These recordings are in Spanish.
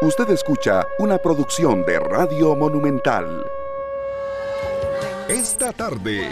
Usted escucha una producción de Radio Monumental. Esta tarde.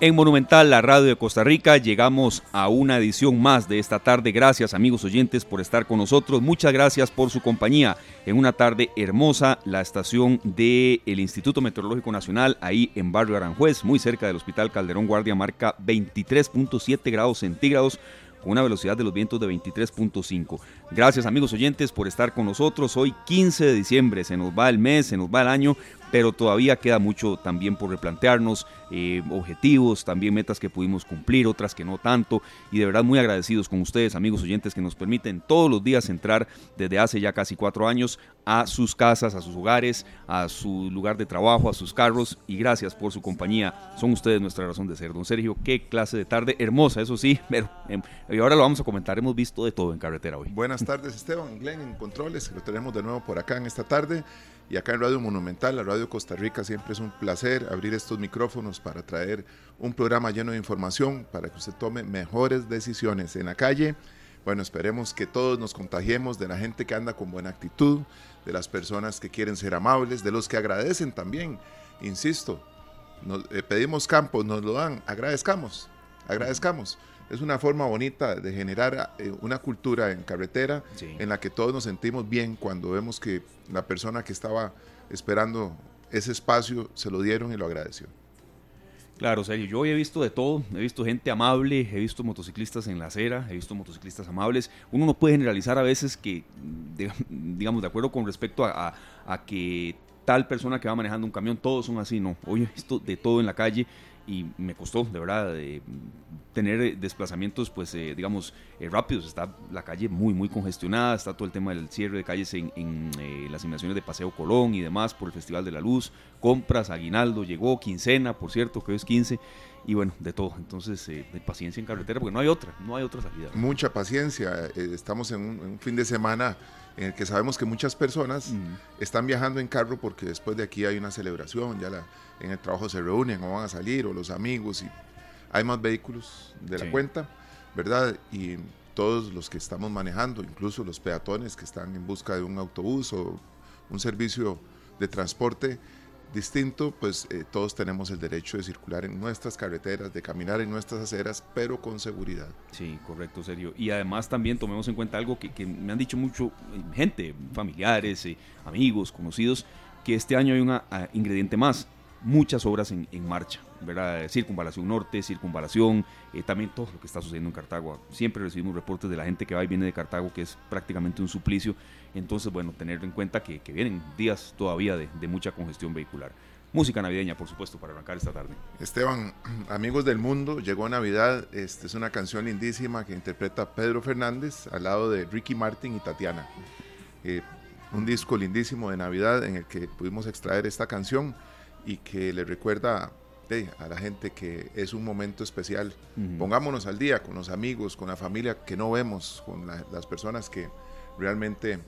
En Monumental, la radio de Costa Rica, llegamos a una edición más de esta tarde. Gracias amigos oyentes por estar con nosotros. Muchas gracias por su compañía en una tarde hermosa. La estación del Instituto Meteorológico Nacional, ahí en Barrio Aranjuez, muy cerca del Hospital Calderón Guardia, marca 23.7 grados centígrados con una velocidad de los vientos de 23.5. Gracias amigos oyentes por estar con nosotros. Hoy 15 de diciembre, se nos va el mes, se nos va el año, pero todavía queda mucho también por replantearnos, eh, objetivos, también metas que pudimos cumplir, otras que no tanto, y de verdad muy agradecidos con ustedes, amigos oyentes, que nos permiten todos los días entrar desde hace ya casi cuatro años a sus casas, a sus hogares, a su lugar de trabajo, a sus carros, y gracias por su compañía, son ustedes nuestra razón de ser. Don Sergio, qué clase de tarde hermosa, eso sí, pero em, y ahora lo vamos a comentar, hemos visto de todo en carretera hoy. Buenas tardes Esteban, Glenn en Controles, lo tenemos de nuevo por acá en esta tarde. Y acá en Radio Monumental, la Radio Costa Rica, siempre es un placer abrir estos micrófonos para traer un programa lleno de información para que usted tome mejores decisiones en la calle. Bueno, esperemos que todos nos contagiemos de la gente que anda con buena actitud, de las personas que quieren ser amables, de los que agradecen también. Insisto, eh, pedimos campo, nos lo dan, agradezcamos, agradezcamos es una forma bonita de generar eh, una cultura en carretera en la que todos nos sentimos bien cuando vemos que la persona que estaba esperando ese espacio se lo dieron y lo agradeció. Claro, serio, yo he visto de todo, he visto gente amable, he visto motociclistas en la acera, he visto motociclistas amables. Uno no puede generalizar a veces que, digamos, de acuerdo con respecto a, a que tal persona que va manejando un camión, todos son así, no. Oye, esto de todo en la calle y me costó, de verdad, tener desplazamientos, pues, eh, digamos, eh, rápidos. Está la calle muy, muy congestionada, está todo el tema del cierre de calles en, eh, las inmediaciones de Paseo Colón y demás por el Festival de la Luz, compras, aguinaldo, llegó, quincena, por cierto, que es 15, y bueno, de todo. Entonces, de paciencia en carretera, porque no hay otra, no hay otra salida. Mucha paciencia, estamos en un fin de semana en el que sabemos que muchas personas están viajando en carro porque después de aquí hay una celebración, ya la, en el trabajo se reúnen o van a salir, o los amigos, y hay más vehículos de la cuenta, ¿verdad? Y todos los que estamos manejando, incluso los peatones que están en busca de un autobús o un servicio de transporte, distinto, pues eh, todos tenemos el derecho de circular en nuestras carreteras, de caminar en nuestras aceras, pero con seguridad. Sí, correcto, serio. Y además también tomemos en cuenta algo que, me han dicho mucho eh, gente, familiares, eh, amigos, conocidos, que este año hay un ah, ingrediente más, muchas obras en, en marcha. ¿verdad? Circunvalación Norte, Circunvalación, también todo lo que está sucediendo en Cartago. Siempre recibimos reportes de la gente que va y viene de Cartago, que es prácticamente un suplicio. Entonces, bueno, tener en cuenta que, vienen días todavía de, mucha congestión vehicular. Música navideña, por supuesto, para arrancar esta tarde. Esteban, amigos del mundo, llegó Navidad. Este es una canción lindísima que interpreta Pedro Fernández al lado de Ricky Martin y Tatiana. Eh, un disco lindísimo de Navidad en el que pudimos extraer esta canción y que le recuerda a la gente que es un momento especial. Pongámonos al día con los amigos, con la familia que no vemos, con las personas que realmente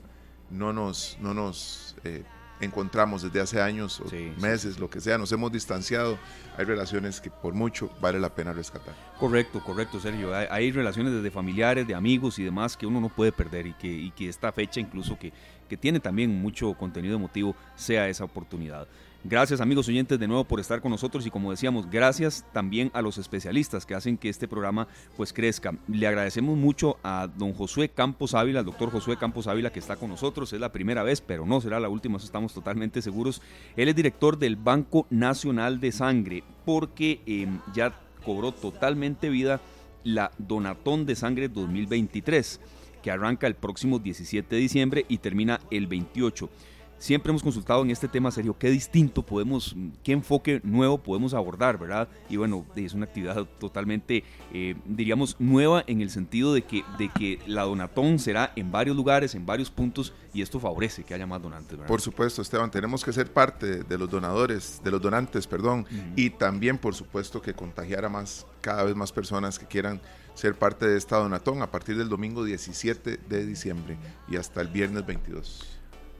no nos, no nos eh, encontramos desde hace años o meses, lo que sea, nos hemos distanciado. Hay relaciones que por mucho vale la pena rescatar. Correcto, correcto, Sergio. Hay, relaciones desde familiares, de amigos y demás que uno no puede perder y que, y que esta fecha incluso que, que tiene también mucho contenido emotivo sea esa oportunidad. Gracias amigos oyentes de nuevo por estar con nosotros y como decíamos, gracias también a los especialistas que hacen que este programa pues crezca. Le agradecemos mucho a don Josué Campos Ávila, al doctor Josué Campos Ávila que está con nosotros, es la primera vez, pero no será la última, estamos totalmente seguros. Él es director del Banco Nacional de Sangre porque em, ya cobró totalmente vida la Donatón de Sangre 2023 que arranca el próximo 17 de diciembre y termina el 28 siempre hemos consultado en este tema serio qué distinto podemos, qué enfoque nuevo podemos abordar, ¿verdad? Y bueno, es una actividad totalmente, eh, diríamos, nueva en el sentido de que, de que la donatón será en varios lugares, en varios puntos, y esto favorece que haya más donantes, ¿verdad? Por supuesto, Esteban, tenemos que ser parte de los donadores, de los donantes, perdón, y también, por supuesto, que contagiar a más, cada vez más personas que quieran ser parte de esta donatón a partir del domingo 17 de diciembre y hasta el viernes 22.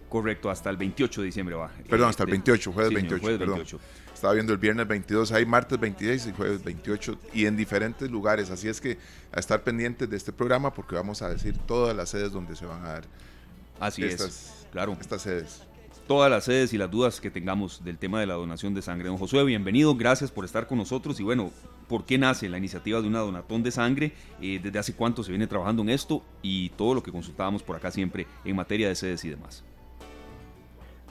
Correcto, hasta el 28 de diciembre va. Perdón, hasta el 28, jueves 28. Estaba viendo el viernes 22, hay martes 26 y jueves 28 y en diferentes lugares. Así es que a estar pendientes de este programa porque vamos a decir todas las sedes donde se van a dar Así es, claro. Estas sedes todas las sedes y las dudas que tengamos del tema de la donación de sangre. Don Josué, bienvenido, gracias por estar con nosotros y bueno, ¿por qué nace la iniciativa de una donatón de sangre? Eh, ¿Desde hace cuánto se viene trabajando en esto? Y todo lo que consultábamos por acá siempre en materia de sedes y demás.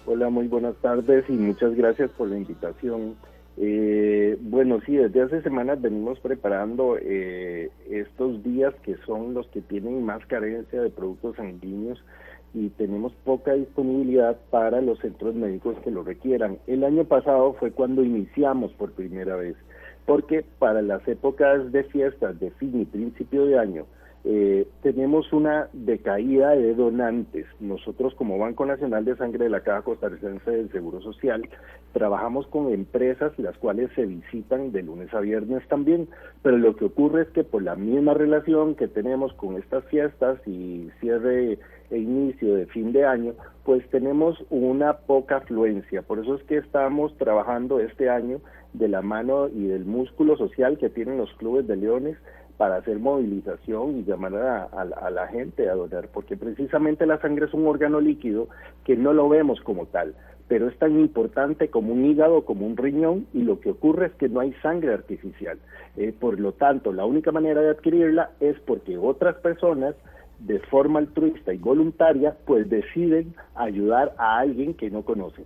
Hola, muy buenas tardes y muchas gracias por la invitación. Eh, bueno, sí, desde hace semanas venimos preparando eh, estos días que son los que tienen más carencia de productos sanguíneos y tenemos poca disponibilidad para los centros médicos que lo requieran. El año pasado fue cuando iniciamos por primera vez, porque para las épocas de fiestas de fin y principio de año, eh, tenemos una decaída de donantes. Nosotros como Banco Nacional de Sangre de la Caja Costarricense del Seguro Social trabajamos con empresas las cuales se visitan de lunes a viernes también, pero lo que ocurre es que por la misma relación que tenemos con estas fiestas y cierre e inicio de fin de año, pues tenemos una poca afluencia. Por eso es que estamos trabajando este año de la mano y del músculo social que tienen los clubes de leones para hacer movilización y llamar a, la gente a donar, porque precisamente la sangre es un órgano líquido que no lo vemos como tal, pero es tan importante como un hígado, como un riñón, y lo que ocurre es que no hay sangre artificial. Eh, por lo tanto, la única manera de adquirirla es porque otras personas de forma altruista y voluntaria, pues deciden ayudar a alguien que no conocen.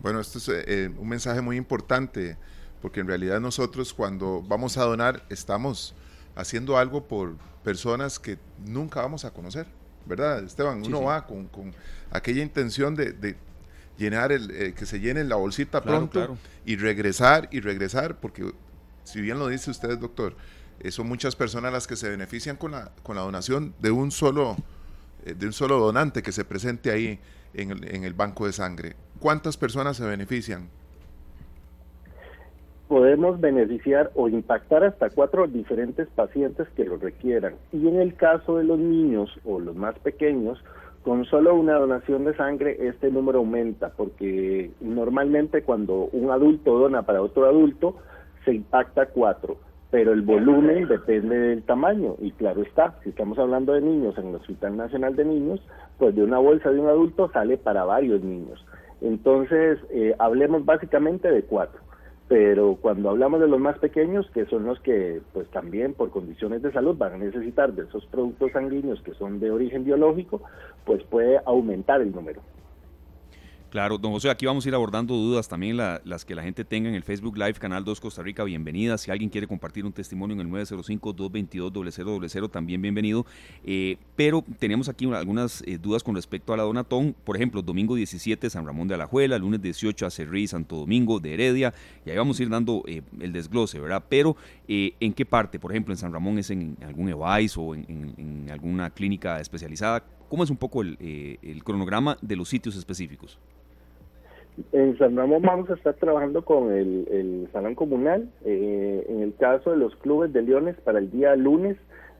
Bueno, esto es eh, un mensaje muy importante, porque en realidad nosotros cuando vamos a donar estamos haciendo algo por personas que nunca vamos a conocer, ¿verdad, Esteban? Uno va con, aquella intención de, llenar el, eh, que se llene la bolsita pronto y regresar y regresar, porque si bien lo dice usted, doctor, eh, son muchas personas las que se benefician con la, con la donación de un solo eh, de un solo donante que se presente ahí en el, en el banco de sangre. ¿Cuántas personas se benefician? Podemos beneficiar o impactar hasta cuatro diferentes pacientes que lo requieran. Y en el caso de los niños o los más pequeños, con solo una donación de sangre este número aumenta, porque normalmente cuando un adulto dona para otro adulto, se impacta cuatro pero el volumen depende del tamaño y claro está, si estamos hablando de niños en el Hospital Nacional de Niños, pues de una bolsa de un adulto sale para varios niños. Entonces, eh, hablemos básicamente de cuatro, pero cuando hablamos de los más pequeños, que son los que pues también por condiciones de salud van a necesitar de esos productos sanguíneos que son de origen biológico, pues puede aumentar el número. Claro, don José, aquí vamos a ir abordando dudas también las que la gente tenga en el Facebook Live, Canal 2 Costa Rica, bienvenida. Si alguien quiere compartir un testimonio en el 905-222-0000, también bienvenido. Eh, pero tenemos aquí algunas eh, dudas con respecto a la Donatón. Por ejemplo, domingo 17 San Ramón de Alajuela, lunes 18 a Cerrí, Santo Domingo de Heredia. Y ahí vamos a ir dando eh, el desglose, ¿verdad? Pero, ¿en qué parte? Por ejemplo, en San Ramón es en, algún EVAIS o en, alguna clínica especializada. ¿Cómo es un poco el cronograma de los sitios específicos? En San Ramón vamos a estar trabajando con el, salón comunal. Eh, en el caso de los clubes de leones, para el día lunes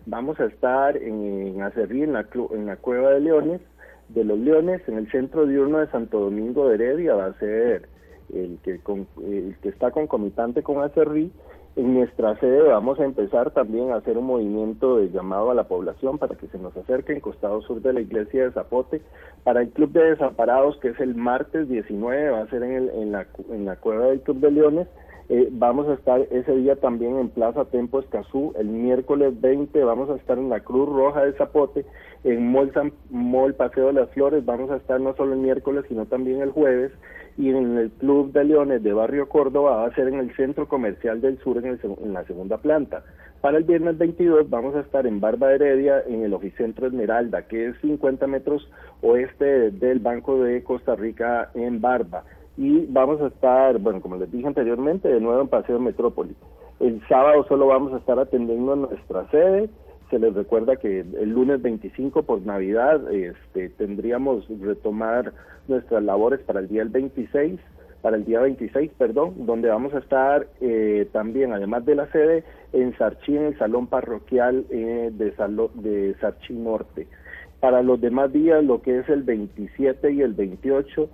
vamos a estar en, Acerrí, en la, en la Cueva de Leones, de los Leones, en el centro diurno de Santo Domingo de Heredia, va a ser el que, el que está concomitante con Acerrí en nuestra sede vamos a empezar también a hacer un movimiento de llamado a la población para que se nos acerquen, costado sur de la iglesia de Zapote. Para el Club de Desamparados, que es el martes 19, va a ser en, el, en, la, en la cueva del Club de Leones. Eh, vamos a estar ese día también en Plaza Tempo Escazú. El miércoles 20 vamos a estar en la Cruz Roja de Zapote. En Mall, Mall Paseo de las Flores vamos a estar no solo el miércoles, sino también el jueves y en el Club de Leones de Barrio Córdoba va a ser en el Centro Comercial del Sur en, la segunda planta. Para el viernes 22 vamos a estar en Barba Heredia en el Oficentro Esmeralda, que es 50 metros oeste del Banco de Costa Rica en Barba. Y vamos a estar, bueno, como les dije anteriormente, de nuevo en Paseo Metrópoli. El sábado solo vamos a estar atendiendo nuestra sede se les recuerda que el lunes 25 por Navidad este, tendríamos retomar nuestras labores para el día 26, para el día 26, perdón, donde vamos a estar eh, también, además de la sede, en Sarchí, en el Salón Parroquial eh, de, de Sarchí Norte. Para los demás días, lo que es el 27 y el 28,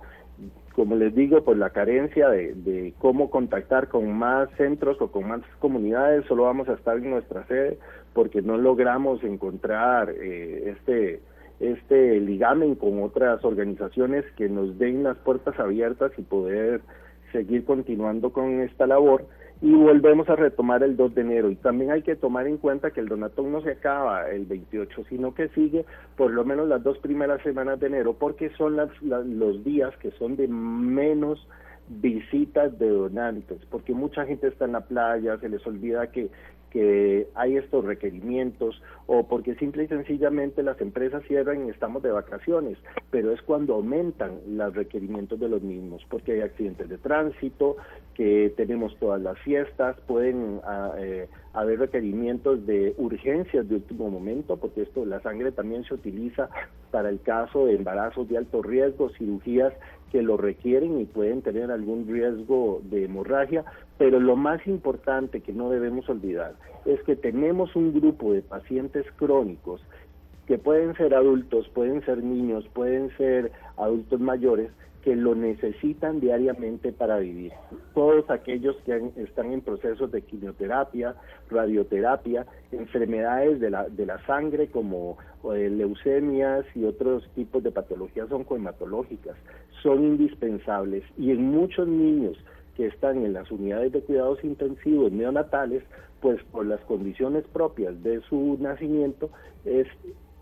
como les digo, por la carencia de, cómo contactar con más centros o con más comunidades, solo vamos a estar en nuestra sede porque no logramos encontrar eh, este este ligamen con otras organizaciones que nos den las puertas abiertas y poder seguir continuando con esta labor y volvemos a retomar el 2 de enero. Y también hay que tomar en cuenta que el donatón no se acaba el 28, sino que sigue por lo menos las dos primeras semanas de enero, porque son las, los días que son de menos visitas de donantes, porque mucha gente está en la playa, se les olvida que que hay estos requerimientos o porque simple y sencillamente las empresas cierran y estamos de vacaciones, pero es cuando aumentan los requerimientos de los mismos, porque hay accidentes de tránsito, que tenemos todas las fiestas, pueden ah, eh, haber requerimientos de urgencias de último momento, porque esto la sangre también se utiliza para el caso de embarazos de alto riesgo, cirugías que lo requieren y pueden tener algún riesgo de hemorragia, pero lo más importante que no debemos olvidar es que tenemos un grupo de pacientes crónicos que pueden ser adultos, pueden ser niños, pueden ser adultos mayores, que lo necesitan diariamente para vivir. Todos aquellos que están en procesos de quimioterapia, radioterapia, enfermedades de la, de la sangre como eh, leucemias y otros tipos de patologías oncohematológicas, son indispensables y en muchos niños que están en las unidades de cuidados intensivos neonatales, pues por las condiciones propias de su nacimiento es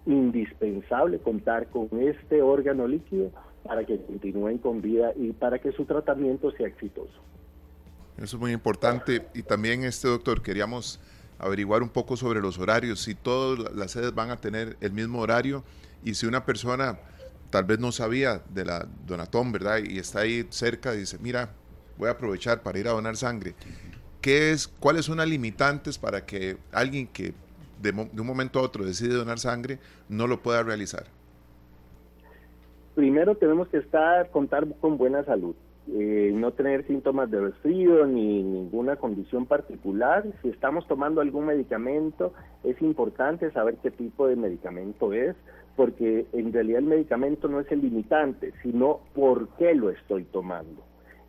indispensable contar con este órgano líquido para que continúen con vida y para que su tratamiento sea exitoso. Eso es muy importante. Y también, este doctor, queríamos averiguar un poco sobre los horarios, si todas las sedes van a tener el mismo horario y si una persona tal vez no sabía de la donatón, ¿verdad? Y está ahí cerca y dice, mira, voy a aprovechar para ir a donar sangre. ¿Qué es, ¿Cuáles son las limitantes para que alguien que de, de un momento a otro decide donar sangre no lo pueda realizar? primero tenemos que estar, contar con buena salud. Eh, no tener síntomas de resfrío ni ninguna condición particular. Si estamos tomando algún medicamento, es importante saber qué tipo de medicamento es, porque en realidad el medicamento no es el limitante, sino por qué lo estoy tomando.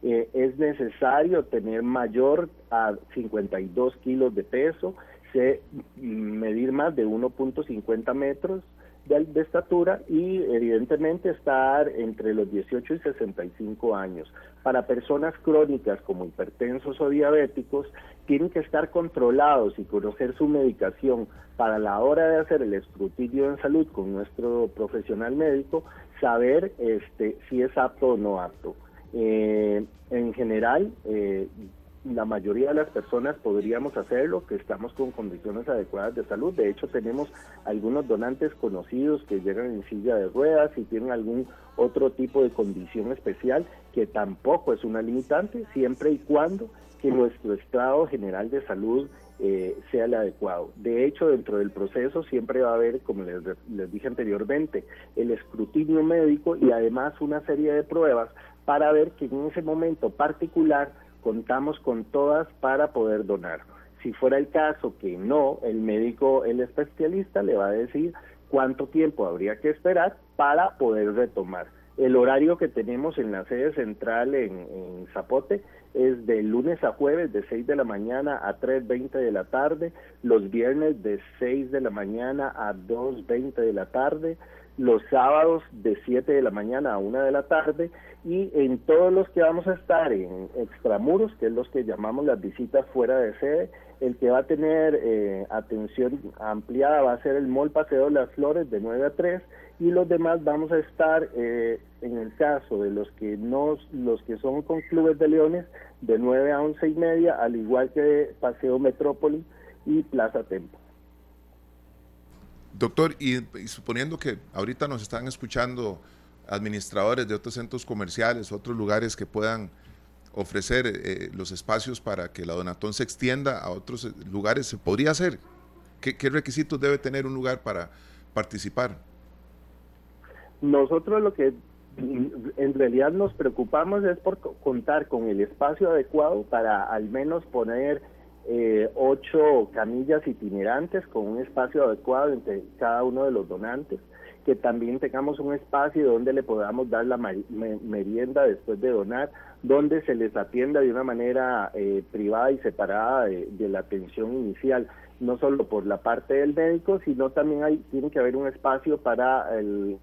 Eh, es necesario tener mayor a 52 kilos de peso, medir más de 1.50 metros, de, estatura y evidentemente estar entre los 18 y 65 años. Para personas crónicas como hipertensos o diabéticos, tienen que estar controlados y conocer su medicación para la hora de hacer el escrutinio en salud con nuestro profesional médico, saber este, si es apto o no apto. Eh, en general, eh, la mayoría de las personas podríamos hacerlo, que estamos con condiciones adecuadas de salud. De hecho, tenemos algunos donantes conocidos que llegan en silla de ruedas y tienen algún otro tipo de condición especial que tampoco es una limitante, siempre y cuando que nuestro estado general de salud eh, sea el adecuado. De hecho, dentro del proceso siempre va a haber, como les, les dije anteriormente, el escrutinio médico y además una serie de pruebas para ver que en ese momento particular contamos con todas para poder donar. Si fuera el caso que no, el médico, el especialista le va a decir cuánto tiempo habría que esperar para poder retomar. El horario que tenemos en la sede central en, Zapote es de lunes a jueves de 6 de la mañana a 3.20 de la tarde, los viernes de 6 de la mañana a 2.20 de la tarde, los sábados de 7 de la mañana a 1 de la tarde y en todos los que vamos a estar en extramuros, que es los que llamamos las visitas fuera de sede, el que va a tener eh, atención ampliada va a ser el Mall Paseo de las Flores de 9 a 3 y los demás vamos a estar eh, en el caso de los que no los que son con clubes de leones de 9 a 11 y media al igual que Paseo Metrópoli y Plaza Tempo. Doctor, y, suponiendo que ahorita nos están escuchando administradores de otros centros comerciales, otros lugares que puedan ofrecer eh, los espacios para que la donatón se extienda a otros lugares, ¿se podría hacer? ¿Qué, ¿Qué, requisitos debe tener un lugar para participar? Nosotros lo que en realidad nos preocupamos es por contar con el espacio adecuado para al menos poner eh, ocho camillas itinerantes con un espacio adecuado entre cada uno de los donantes, que también tengamos un espacio donde le podamos dar la merienda después de donar, donde se les atienda de una manera eh, privada y separada de, la atención inicial. No solo por la parte del médico, sino también hay, tiene que haber un espacio para el,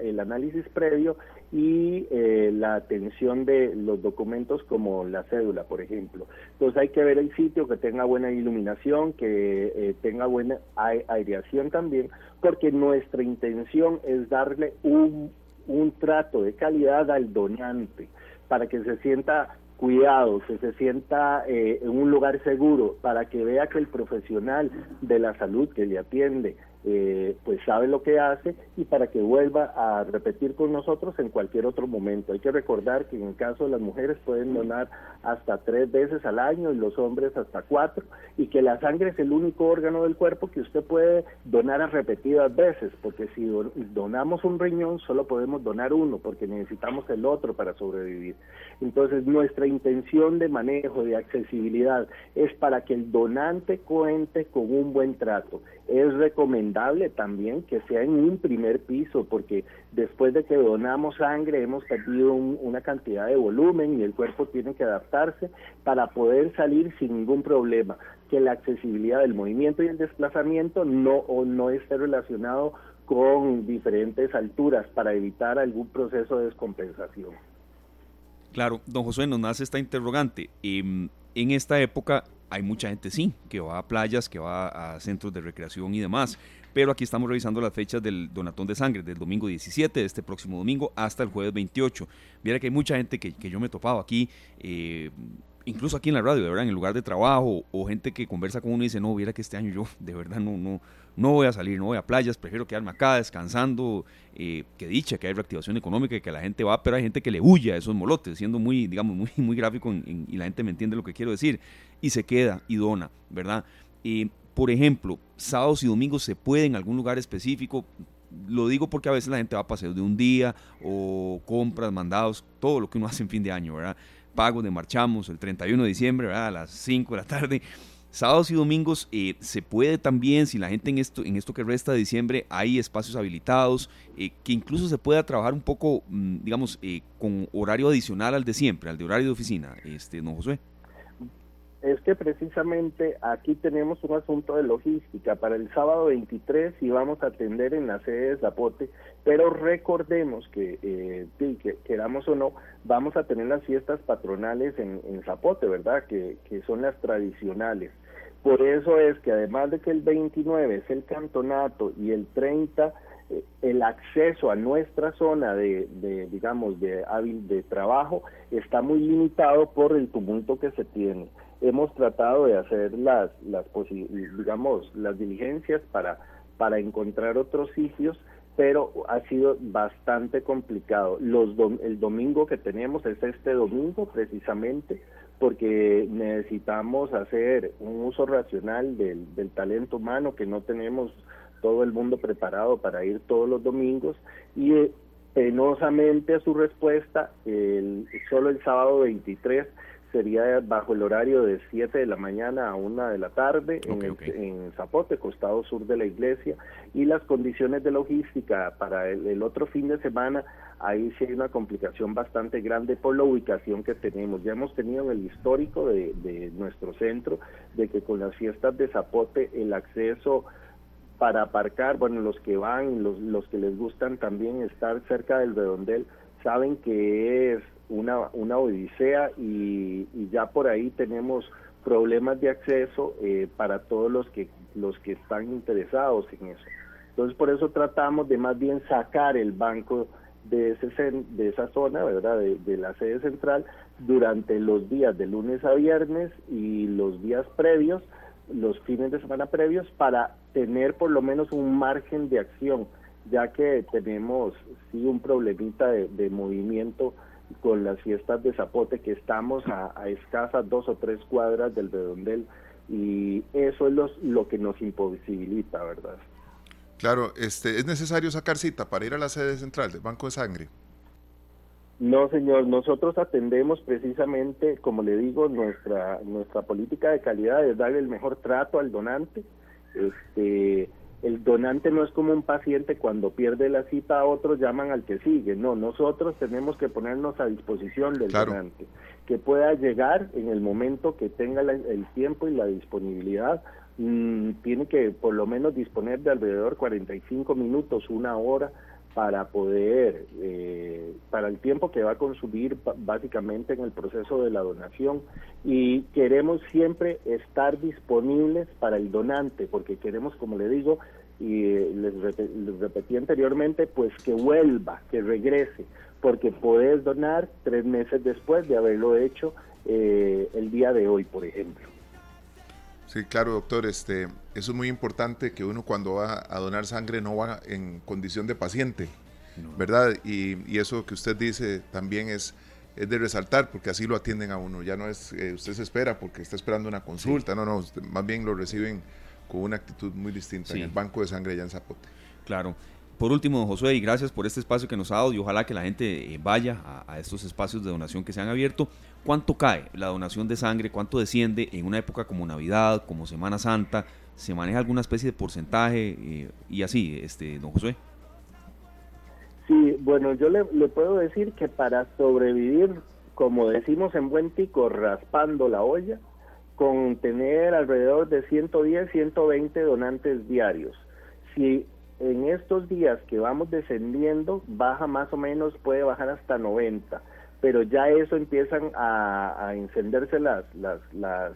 el análisis previo y eh, la atención de los documentos como la cédula, por ejemplo. Entonces hay que ver el sitio que tenga buena iluminación, que eh, tenga buena aireación también, porque nuestra intención es darle un, un trato de calidad al donante para que se sienta cuidado, que se sienta eh, en un lugar seguro, para que vea que el profesional de la salud que le atiende eh, pues sabe lo que hace y para que vuelva a repetir con nosotros en cualquier otro momento. Hay que recordar que en el caso de las mujeres pueden donar hasta tres veces al año y los hombres hasta cuatro y que la sangre es el único órgano del cuerpo que usted puede donar a repetidas veces porque si donamos un riñón solo podemos donar uno porque necesitamos el otro para sobrevivir. Entonces nuestra intención de manejo, de accesibilidad es para que el donante cuente con un buen trato. Es recomendable también que sea en un primer piso, porque después de que donamos sangre hemos perdido una cantidad de volumen y el cuerpo tiene que adaptarse para poder salir sin ningún problema. Que la accesibilidad del movimiento y el desplazamiento no, o no esté relacionado con diferentes alturas para evitar algún proceso de descompensación. Claro, don José, nos nace esta interrogante. Em, en esta época hay mucha gente, sí, que va a playas, que va a centros de recreación y demás. Pero aquí estamos revisando las fechas del donatón de sangre, del domingo 17, de este próximo domingo, hasta el jueves 28. Viera que hay mucha gente que, que yo me he topado aquí, eh, incluso aquí en la radio, de verdad, en el lugar de trabajo, o gente que conversa con uno y dice, no, viera que este año yo de verdad no, no, no voy a salir, no voy a playas, prefiero quedarme acá descansando, eh, que dicha que hay reactivación económica y que la gente va, pero hay gente que le huye a esos molotes, siendo muy, digamos, muy, muy gráfico y la gente me entiende lo que quiero decir, y se queda y dona, ¿verdad? Y, por ejemplo, sábados y domingos se puede en algún lugar específico, lo digo porque a veces la gente va a paseo de un día o compras, mandados, todo lo que uno hace en fin de año, ¿verdad? Pagos de marchamos el 31 de diciembre, ¿verdad? A las 5 de la tarde. Sábados y domingos eh, se puede también, si la gente en esto, en esto que resta de diciembre hay espacios habilitados, eh, que incluso se pueda trabajar un poco, mm, digamos, eh, con horario adicional al de siempre, al de horario de oficina, este, ¿no, Josué? Es que precisamente aquí tenemos un asunto de logística. Para el sábado 23 y vamos a atender en la sede de Zapote, pero recordemos que, eh, que queramos o no, vamos a tener las fiestas patronales en, en Zapote, ¿verdad? Que, que son las tradicionales. Por eso es que además de que el 29 es el campeonato y el 30 eh, el acceso a nuestra zona de, de digamos de hábil de trabajo está muy limitado por el tumulto que se tiene hemos tratado de hacer las, las digamos, las diligencias para, para encontrar otros sitios, pero ha sido bastante complicado. Los el domingo que tenemos es este domingo precisamente, porque necesitamos hacer un uso racional del, del talento humano que no tenemos todo el mundo preparado para ir todos los domingos y eh, penosamente a su respuesta, el, solo el sábado 23 sería bajo el horario de 7 de la mañana a 1 de la tarde en, Zapote, costado sur de la iglesia, y las condiciones de logística para el, otro fin de semana, ahí sí hay una complicación bastante grande por la ubicación que tenemos. Ya hemos tenido en el histórico de, de nuestro centro, de que con las fiestas de Zapote el acceso para aparcar, bueno, los que van, los, los que les gustan también estar cerca del redondel, saben que es una, una odisea y, ya por ahí tenemos problemas de acceso eh, para todos los que los que están interesados en eso. Entonces por eso tratamos de más bien sacar el banco de ese de esa zona, ¿verdad? De, la sede central durante los días de lunes a viernes y los días previos, los fines de semana previos para tener por lo menos un margen de acción, ya que tenemos sí un problemita de movimiento con las fiestas de Zapote, que estamos a, escasas dos o tres cuadras del redondel, y eso es lo que nos imposibilita, ¿verdad? Claro, este, ¿es necesario sacar cita para ir a la sede central del Banco de Sangre? No, señor, nosotros atendemos precisamente, como le digo, nuestra nuestra política de calidad es darle el mejor trato al donante. Este, el donante no es como un paciente cuando pierde la cita a otros llaman al que sigue, no, nosotros tenemos que ponernos a disposición del donante, que pueda llegar en el momento que tenga el tiempo y la disponibilidad, mm, tiene que por lo menos disponer de alrededor 45 minutos, una hora para poder, eh, para el tiempo que va a consumir básicamente en el proceso de la donación. Y queremos siempre estar disponibles para el donante, porque queremos, como le digo, y eh, les, repetí anteriormente, pues que vuelva, que regrese, porque puedes donar tres meses después de haberlo hecho eh, el día de hoy, por ejemplo. Sí, claro, doctor. Este, eso es muy importante que uno cuando va a donar sangre no va en condición de paciente, ¿verdad? Y, eso que usted dice también es, es de resaltar, porque así lo atienden a uno. Ya no es, eh, usted se espera porque está esperando una consulta, no, no, más bien lo reciben con una actitud muy distinta en el banco de sangre allá en Zapote. Claro. Por último, Josué, y gracias por este espacio que nos ha dado y ojalá que la gente eh, vaya a, estos espacios de donación que se han abierto. ¿Cuánto cae la donación de sangre? ¿Cuánto desciende en una época como Navidad, como Semana Santa? ¿Se maneja alguna especie de porcentaje eh, y así, este, don Josué? Sí, bueno, yo le, puedo decir que para sobrevivir, como decimos en buen tico, raspando la olla, con tener alrededor de 110, 120 donantes diarios. Si en estos días que vamos descendiendo, baja más o menos, puede bajar hasta 90, pero ya eso empiezan a, encenderse las, las, las,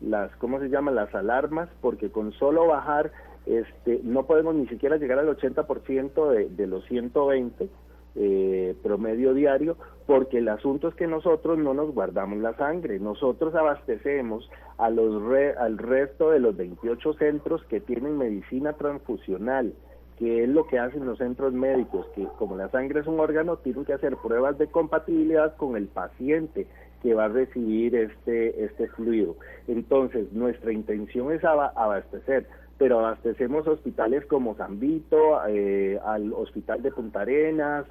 las, ¿cómo se llama? Las alarmas, porque con solo bajar, este, no podemos ni siquiera llegar al 80% de, de los 120, eh, promedio diario, porque el asunto es que nosotros no nos guardamos la sangre, nosotros abastecemos a los al resto de los 28 centros que tienen medicina transfusional, que es lo que hacen los centros médicos, que como la sangre es un órgano, tienen que hacer pruebas de compatibilidad con el paciente que va a recibir este, este fluido. Entonces, nuestra intención es abastecer pero abastecemos hospitales como San Vito, eh, al Hospital de Punta Arenas,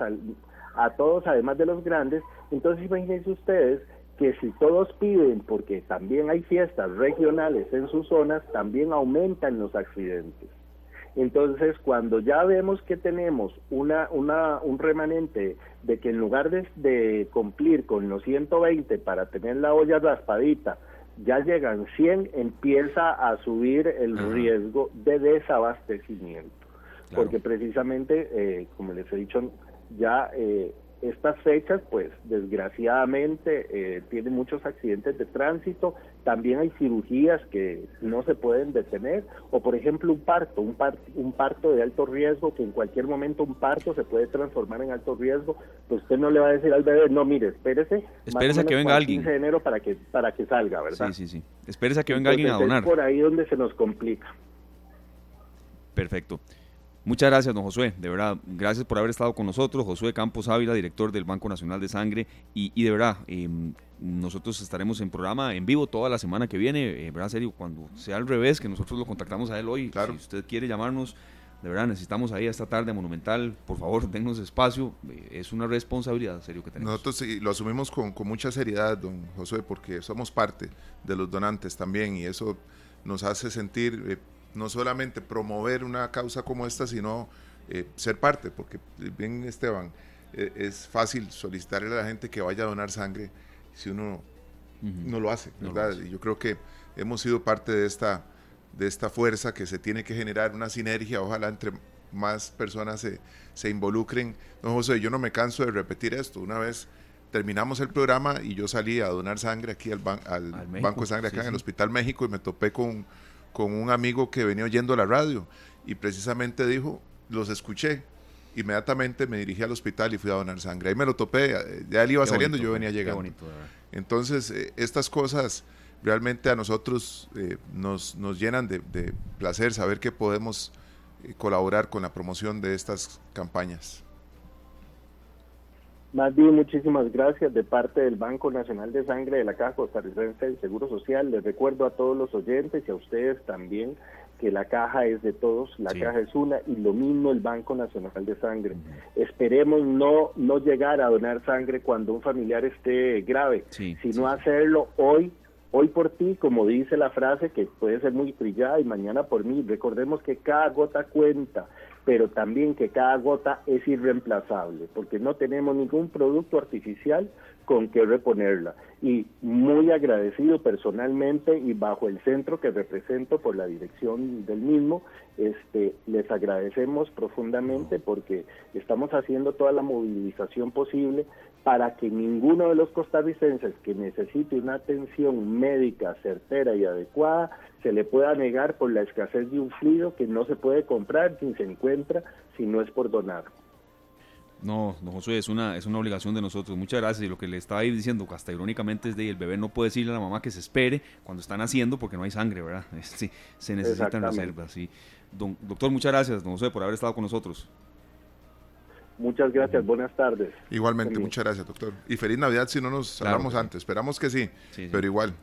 a todos, además de los grandes. Entonces imagínense ustedes que si todos piden, porque también hay fiestas regionales en sus zonas, también aumentan los accidentes. Entonces, cuando ya vemos que tenemos una, una, un remanente de que en lugar de cumplir con los 120 para tener la olla raspadita, ya llegan 100, empieza a subir el riesgo de desabastecimiento. Porque precisamente, eh, como les he dicho, ya eh, estas fechas, pues desgraciadamente eh, tienen muchos accidentes de tránsito, también hay cirugías que no se pueden detener, o por ejemplo un parto, un, un parto de alto riesgo, que en cualquier momento un parto se puede transformar en alto riesgo, pues usted no le va a decir al bebé, no, mire, espérese, espérese a que venga alguien. 15 de enero para que, para que salga, ¿verdad? Sí, sí, sí. Espérese a que venga alguien a donar. Es por ahí donde se nos complica. Perfecto. Muchas gracias, don Josué. De verdad, gracias por haber estado con nosotros. Josué Campos Ávila, director del Banco Nacional de Sangre. Y, de verdad, em, nosotros estaremos en programa en vivo toda la semana que viene. Eh, ¿Verdad, serio? Cuando sea al revés, que nosotros lo contactamos a él hoy. Claro. Si usted quiere llamarnos, de verdad, necesitamos ahí esta tarde Monumental. Por favor, dennos espacio. Eh, es una responsabilidad, serio, que tenemos. Nosotros sí, lo asumimos con, con mucha seriedad, don Josué, porque somos parte de los donantes también. Y eso nos hace sentir. Eh, no solamente promover una causa como esta, sino eh, ser parte, porque bien Esteban, eh, es fácil solicitarle a la gente que vaya a donar sangre si uno no lo hace, ¿verdad? y yo creo que hemos sido parte de esta, de esta fuerza que se tiene que generar una sinergia, ojalá entre más personas se, se involucren. No, José, yo no me canso de repetir esto. Una vez terminamos el programa y yo salí a donar sangre aquí al, al, Banco de Sangre acá en el Hospital México y me topé con con un amigo que venía oyendo la radio y precisamente dijo, los escuché. Inmediatamente me dirigí al hospital y fui a donar sangre. Ahí me lo topé, eh, ya él iba saliendo, yo venía llegando. Entonces, eh, estas cosas realmente a nosotros eh, nos, nos, llenan de, de, placer saber que podemos colaborar con la promoción de estas campañas. Más bien, muchísimas gracias de parte del Banco Nacional de Sangre de la Caja Costarricense del Seguro Social. Les recuerdo a todos los oyentes y a ustedes también que la caja es de todos, la caja es una y lo mismo el Banco Nacional de Sangre. Esperemos no no llegar a donar sangre cuando un familiar esté grave, sino hacerlo hoy Hoy por ti, como dice la frase, que puede ser muy trillada, y mañana por mí. Recordemos que cada gota cuenta pero también que cada gota es irreemplazable, porque no tenemos ningún producto artificial con que reponerla. Y muy agradecido personalmente y bajo el centro que represento por la dirección del mismo, este, les agradecemos profundamente porque estamos haciendo toda la movilización posible para que ninguno de los costarricenses que necesite una atención médica certera y adecuada se le pueda negar por la escasez de un fluido que no se puede comprar ni se encuentra si no es por donar. No, no, José, es una, es una obligación de nosotros. Muchas gracias. Y lo que le estaba diciendo, hasta irónicamente, es de el bebé no puede decirle a la mamá que se espere cuando están haciendo porque no hay sangre, ¿verdad? Sí, se necesitan reservas. Sí. Don, doctor, muchas gracias, don José, por haber estado con nosotros. Muchas gracias, buenas tardes. Igualmente, muchas gracias, doctor. Y feliz Navidad si no nos hablamos antes. Esperamos que sí, pero igual,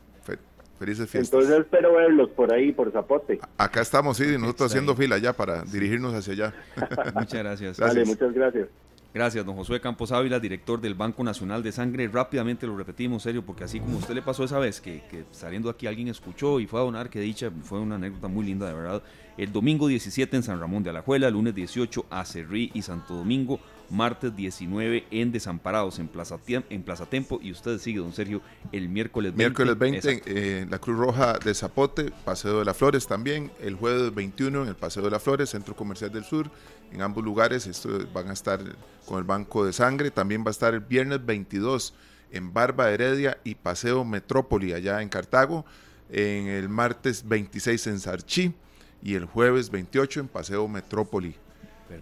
felices fiestas. Entonces espero verlos por ahí, por Zapote. Acá estamos, sí, nosotros haciendo fila ya para dirigirnos hacia allá. muchas gracias. Dale, muchas gracias. Gracias, don Josué Campos Ávila, director del Banco Nacional de Sangre. Rápidamente lo repetimos, serio, porque así como usted le pasó esa vez, que, que saliendo aquí alguien escuchó y fue a donar, que dicha, fue una anécdota muy linda, de verdad. El domingo 17 en San Ramón de Alajuela, lunes 18 a Cerrí y Santo Domingo, martes 19 en Desamparados, en Plaza, en Plaza Tempo. Y usted sigue, don Sergio, el miércoles 20. Miércoles 20 eh, la Cruz Roja de Zapote, Paseo de las Flores también. El jueves 21 en el Paseo de las Flores, Centro Comercial del Sur. En ambos lugares esto van a estar con el Banco de Sangre. También va a estar el viernes 22 en Barba Heredia y Paseo Metrópoli allá en Cartago. En el martes 26 en Sarchí y el jueves 28 en Paseo Metrópoli.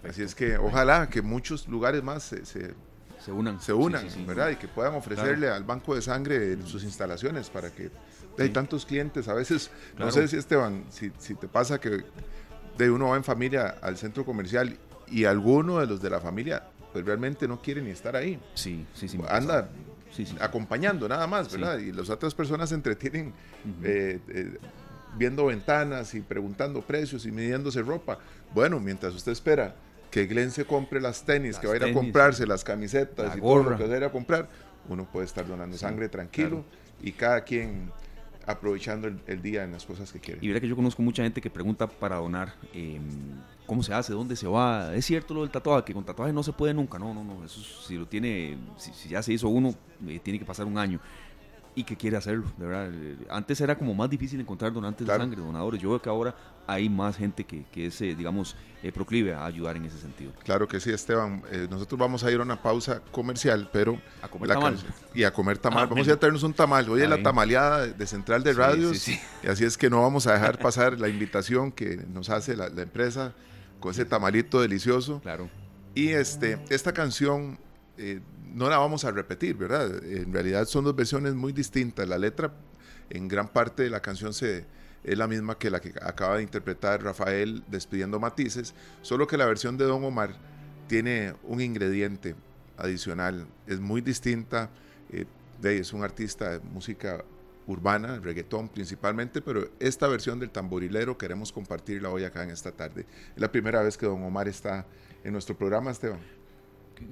Así es que ojalá que muchos lugares más se, se, unan, se unan ¿verdad? Y que puedan ofrecerle al Banco de Sangre sus instalaciones para que hay tantos clientes. A veces, no sé si Esteban, si, si te pasa que de uno va en familia al centro comercial y alguno de los de la familia pues realmente no quiere ni estar ahí. Sí, sí, sí. Anda acompañando nada más, ¿verdad? Y las otras personas se entretienen eh, eh, viendo ventanas y preguntando precios y midiéndose ropa. Bueno, mientras usted espera que Glenn se compre las tenis, que va a ir a comprarse las camisetas y todo lo que va a ir a comprar, uno puede estar donando sangre tranquilo y cada quien aprovechando el, día en las cosas que quiere. Y verá que yo conozco mucha gente que pregunta para donar em, cómo se hace, dónde se va. Es cierto lo del tatuaje, que con tatuaje no se puede nunca. No, no, no. Eso si lo tiene, si, ya se hizo uno, eh, tiene que pasar un año y que quiere hacerlo, de verdad. Antes era como más difícil encontrar donantes de sangre, donadores. Yo veo que ahora hay más gente que, que es, eh, digamos, eh, proclive a ayudar en ese sentido. Claro que sí, Esteban. Eh, nosotros vamos a ir a una pausa comercial, pero... A comer tamal. Y a comer tamal. Ah, vamos a traernos un tamal. Hoy es la tamaleada de Central de Radios. y así es que no vamos a dejar pasar la invitación que nos hace la, la empresa con ese tamalito delicioso. Claro. Y este, esta canción no la vamos a repetir, ¿verdad? En realidad son dos versiones muy distintas. La letra en gran parte de la canción se, es la misma que la que acaba de interpretar Rafael despidiendo matices, solo que la versión de Don Omar tiene un ingrediente adicional, es muy distinta, eh, es un artista de música urbana, reggaetón principalmente, pero esta versión del tamborilero queremos compartirla hoy acá en esta tarde. Es la primera vez que Don Omar está en nuestro programa, Esteban.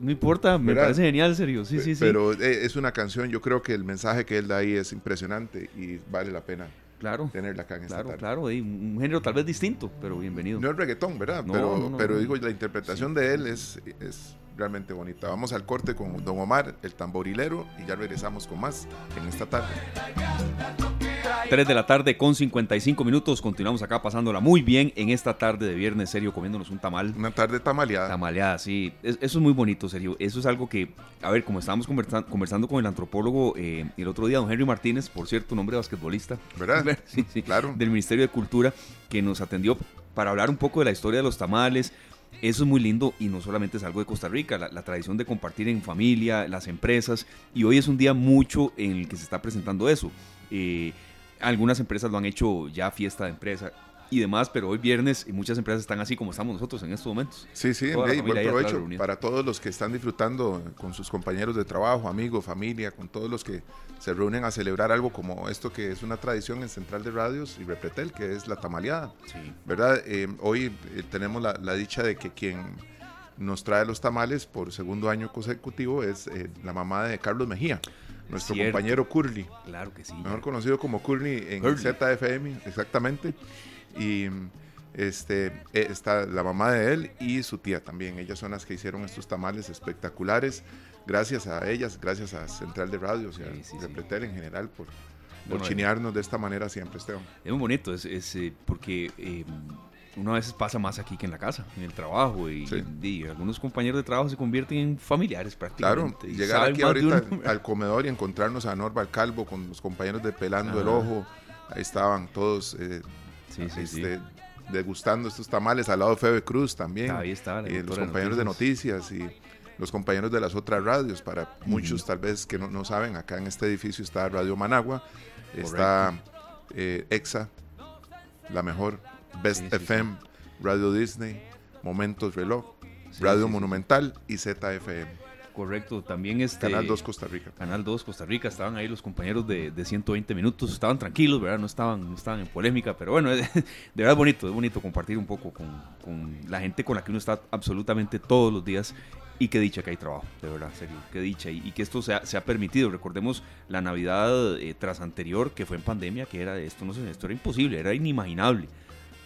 No importa, me parece genial, serio. Sí, sí, sí. Pero eh, es una canción, yo creo que el mensaje que él da ahí es impresionante y vale la pena claro, tenerla acá en esta Claro, claro, un género tal vez distinto, pero bienvenido. No es reggaetón, ¿verdad? pero pero digo, la interpretación de él es, es realmente bonita. Vamos al corte con Don Omar, el tamborilero, y ya regresamos con más en esta tarde. 3 de la tarde con 55 minutos. Continuamos acá pasándola muy bien en esta tarde de viernes, serio, comiéndonos un tamal. Una tarde tamaleada. Tamaleada, sí. eso es muy bonito, serio. Eso es algo que, a ver, como estábamos conversando con el antropólogo eh, el otro día, don Henry Martínez, por cierto, nombre de basquetbolista. ¿Verdad? sí, sí. Claro. Del Ministerio de Cultura, que nos atendió para hablar un poco de la historia de los tamales, eso es muy lindo y no solamente es algo de Costa Rica, la, tradición de compartir en familia, las empresas, y hoy es un día mucho en el que se está presentando eso. Eh, algunas empresas lo han hecho ya fiesta de empresa y demás, pero hoy viernes y muchas empresas están así como estamos nosotros en estos momentos. Sí, sí, buen provecho para todos los que están disfrutando con sus compañeros de trabajo, amigos, familia, con todos los que se reúnen a celebrar algo como esto que es una tradición en Central de Radios y Repretel, que es la tamaleada. Sí. ¿Verdad? Eh, hoy eh, tenemos la, dicha de que quien nos trae los tamales por segundo año consecutivo es eh, la mamá de Carlos Mejía nuestro compañero Curly. Claro que sí. Mejor conocido como Curly en ZFM, exactamente. Y Este, eh, está la mamá de él y su tía también. Ellas son las que hicieron estos tamales espectaculares. Gracias a ellas, gracias a Central de Radios y a Sí, sí, Repretel en general por, por Bueno, chinearnos de esta manera siempre, Esteban. Es muy bonito, es, es, eh, porque eh, uno a veces pasa más aquí que en la casa, en el trabajo, y, Sí. y algunos compañeros de trabajo se convierten en familiares Claro, prácticamente. y llegar aquí ahorita uno. al comedor y encontrarnos a Norval Calvo con los compañeros de Pelando el. Ojo, ahí estaban todos eh, Sí, sí, sí. este, degustando estos tamales, al lado de Febe Cruz también, Ahí está, la eh, los compañeros de noticias y los compañeros de las otras radios, para muchos tal vez que no, no saben, acá en este edificio está Radio Managua, está eh, EXA, la mejor, Best Sí, FM, Radio Disney, Momentos Reloj, Radio. Monumental y ZFM, Correcto, también este... Canal 2 Costa Rica. Canal 2 Costa Rica, estaban ahí los compañeros de, de 120 minutos, estaban tranquilos, ¿verdad? No estaban, no estaban en polémica, pero bueno, de verdad es bonito, es bonito compartir un poco con, con la gente con la que uno está absolutamente todos los días y qué dicha que hay trabajo, de verdad, serio, qué dicha y, y que esto se ha, se ha permitido. Recordemos la Navidad eh, tras anterior, que fue en pandemia, que era esto, no sé, esto era imposible, era inimaginable.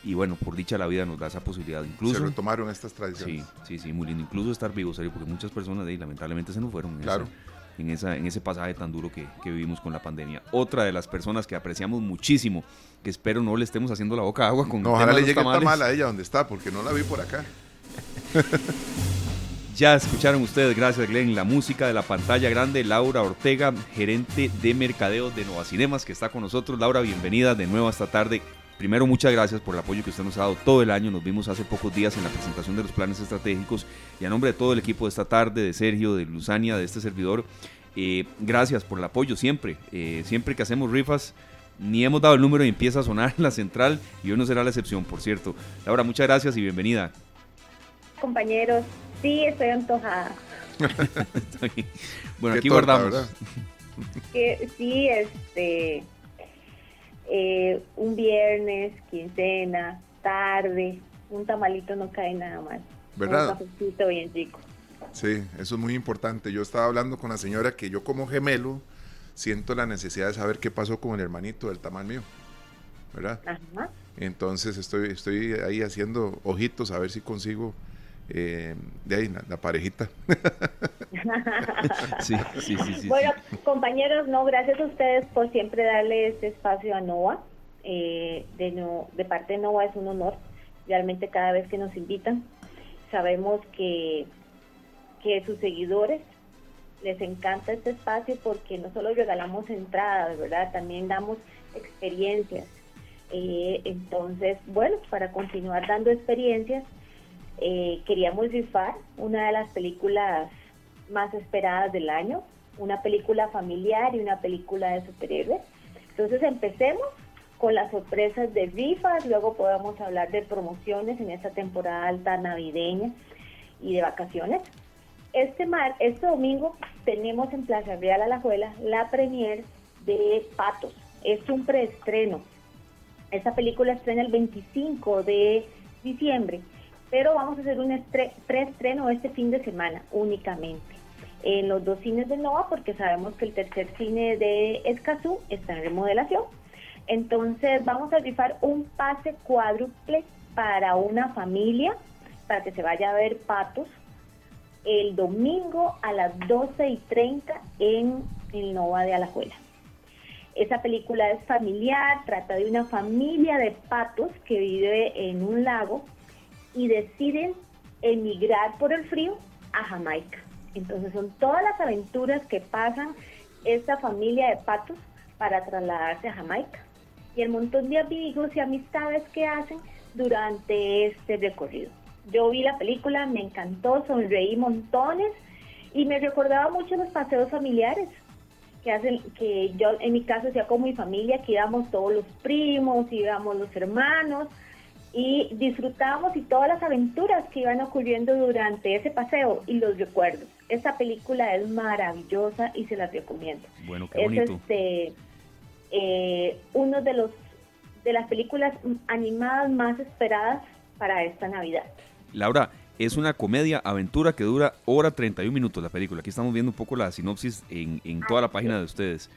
Y bueno, por dicha la vida nos da esa posibilidad, incluso... Se retomaron estas Sí, tradiciones. sí, sí, muy lindo. Incluso estar vivo, serio, porque muchas personas de ahí lamentablemente se nos fueron en, Claro. ese, en, esa, en ese pasaje tan duro que, que vivimos con la pandemia. Otra de las personas que apreciamos muchísimo, que espero no le estemos haciendo la boca agua con No, ojalá le llegue tamales. tamal a ella donde está, porque no la vi por acá. Ya escucharon ustedes, gracias Glenn, la música de la pantalla grande, Laura Ortega, gerente de mercadeo de Nova Cinemas, que está con nosotros. Laura, bienvenida de nuevo esta tarde. Primero, muchas gracias por el apoyo que usted nos ha dado todo el año. Nos vimos hace pocos días en la presentación de los planes estratégicos y a nombre de todo el equipo de esta tarde, de Sergio, de Luzania, de este servidor, eh, gracias por el apoyo siempre. Eh, siempre que hacemos rifas, ni hemos dado el número y empieza a sonar la central y hoy no será la excepción, por cierto. Laura, muchas gracias y bienvenida. compañeros. Sí, estoy antojada. bueno, Qué aquí torta, guardamos. Que sí, este, eh, un viernes, quincena, tarde, un tamalito no cae nada mal. ¿Verdad? Un bien rico. Sí, eso es muy importante. Yo estaba hablando con la señora que yo como gemelo siento la necesidad de saber qué pasó con el hermanito del tamal mío, ¿verdad? Ajá. Entonces estoy, estoy ahí haciendo ojitos a ver si consigo eh, de ahí la, la parejita. Sí, sí, sí, sí, bueno, sí. compañeros, no, gracias a ustedes por siempre darle este espacio a NOVA. Eh, de, no, de parte de NOVA es un honor, realmente cada vez que nos invitan. Sabemos que, que sus seguidores les encanta este espacio porque no solo regalamos entradas, ¿verdad? También damos experiencias. Eh, entonces, bueno, para continuar dando experiencias, eh, queríamos rifar una de las películas más esperadas del año, una película familiar y una película de superhéroes. Entonces empecemos con las sorpresas de rifas, luego podemos hablar de promociones en esta temporada alta navideña y de vacaciones. Este, mar, este domingo tenemos en Plaza Real Alajuela la premier de Patos. Es un preestreno. Esta película estrena el 25 de diciembre, pero vamos a hacer un estre- preestreno este fin de semana únicamente en los dos cines de Nova porque sabemos que el tercer cine de Escazú está en remodelación. Entonces vamos a rifar un pase cuádruple para una familia para que se vaya a ver patos el domingo a las 12 y 30 en el Nova de Alajuela. Esa película es familiar, trata de una familia de patos que vive en un lago y deciden emigrar por el frío a Jamaica. Entonces son todas las aventuras que pasan esta familia de patos para trasladarse a Jamaica y el montón de amigos y amistades que hacen durante este recorrido. Yo vi la película, me encantó, sonreí montones y me recordaba mucho los paseos familiares que hacen que yo en mi caso hacía con mi familia, que íbamos todos los primos, íbamos los hermanos y disfrutábamos y todas las aventuras que iban ocurriendo durante ese paseo y los recuerdos. Esta película es maravillosa y se la recomiendo. Bueno, qué Es bonito. este eh, uno de los de las películas animadas más esperadas para esta Navidad. Laura, es una comedia aventura que dura hora 31 minutos la película. Aquí estamos viendo un poco la sinopsis en, en toda la página de ustedes.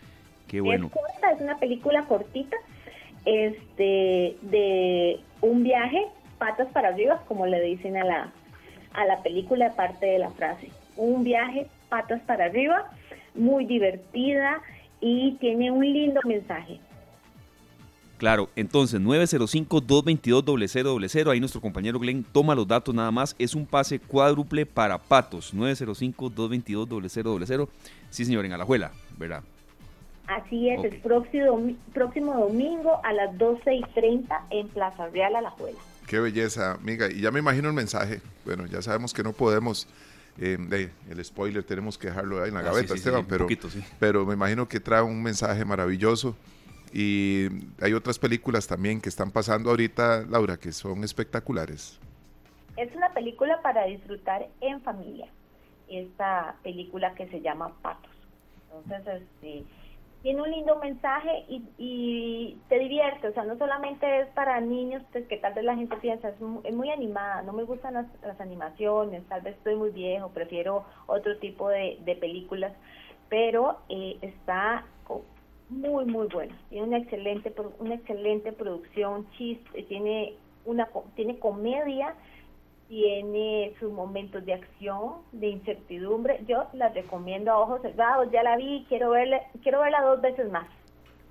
Qué bueno. Es corta, es una película cortita, este, de un viaje patas para arriba, como le dicen a la, a la película, parte de la frase. Un viaje patas para arriba, muy divertida y tiene un lindo mensaje. Claro, entonces 905-222-0000, ahí nuestro compañero Glenn toma los datos nada más, es un pase cuádruple para patos, 905-222-0000, sí señor, en Alajuela, ¿verdad? Así es, el próximo, próximo domingo a las 12 y 30 en Plaza Real Alajuela. Qué belleza, amiga, y ya me imagino el mensaje, bueno, ya sabemos que no podemos... Eh, el spoiler tenemos que dejarlo ahí en la ah, gaveta, Esteban, pero, pero me imagino que trae un mensaje maravilloso y hay otras películas también que están pasando ahorita, Laura, que son espectaculares. Es una película para disfrutar en familia. Esta película que se llama Patos. Entonces, este, tiene un lindo mensaje y, te divierte. O sea, no solamente es para niños, pues, que tal vez la gente piensa, es muy, animada. No me gustan las, animaciones, tal vez estoy muy viejo, prefiero otro tipo de, películas. Pero eh, está muy muy buena tiene una excelente una excelente producción chiste tiene una tiene comedia tiene sus momentos de acción de incertidumbre yo la recomiendo a ojos cerrados ya la vi quiero verla quiero verla dos veces más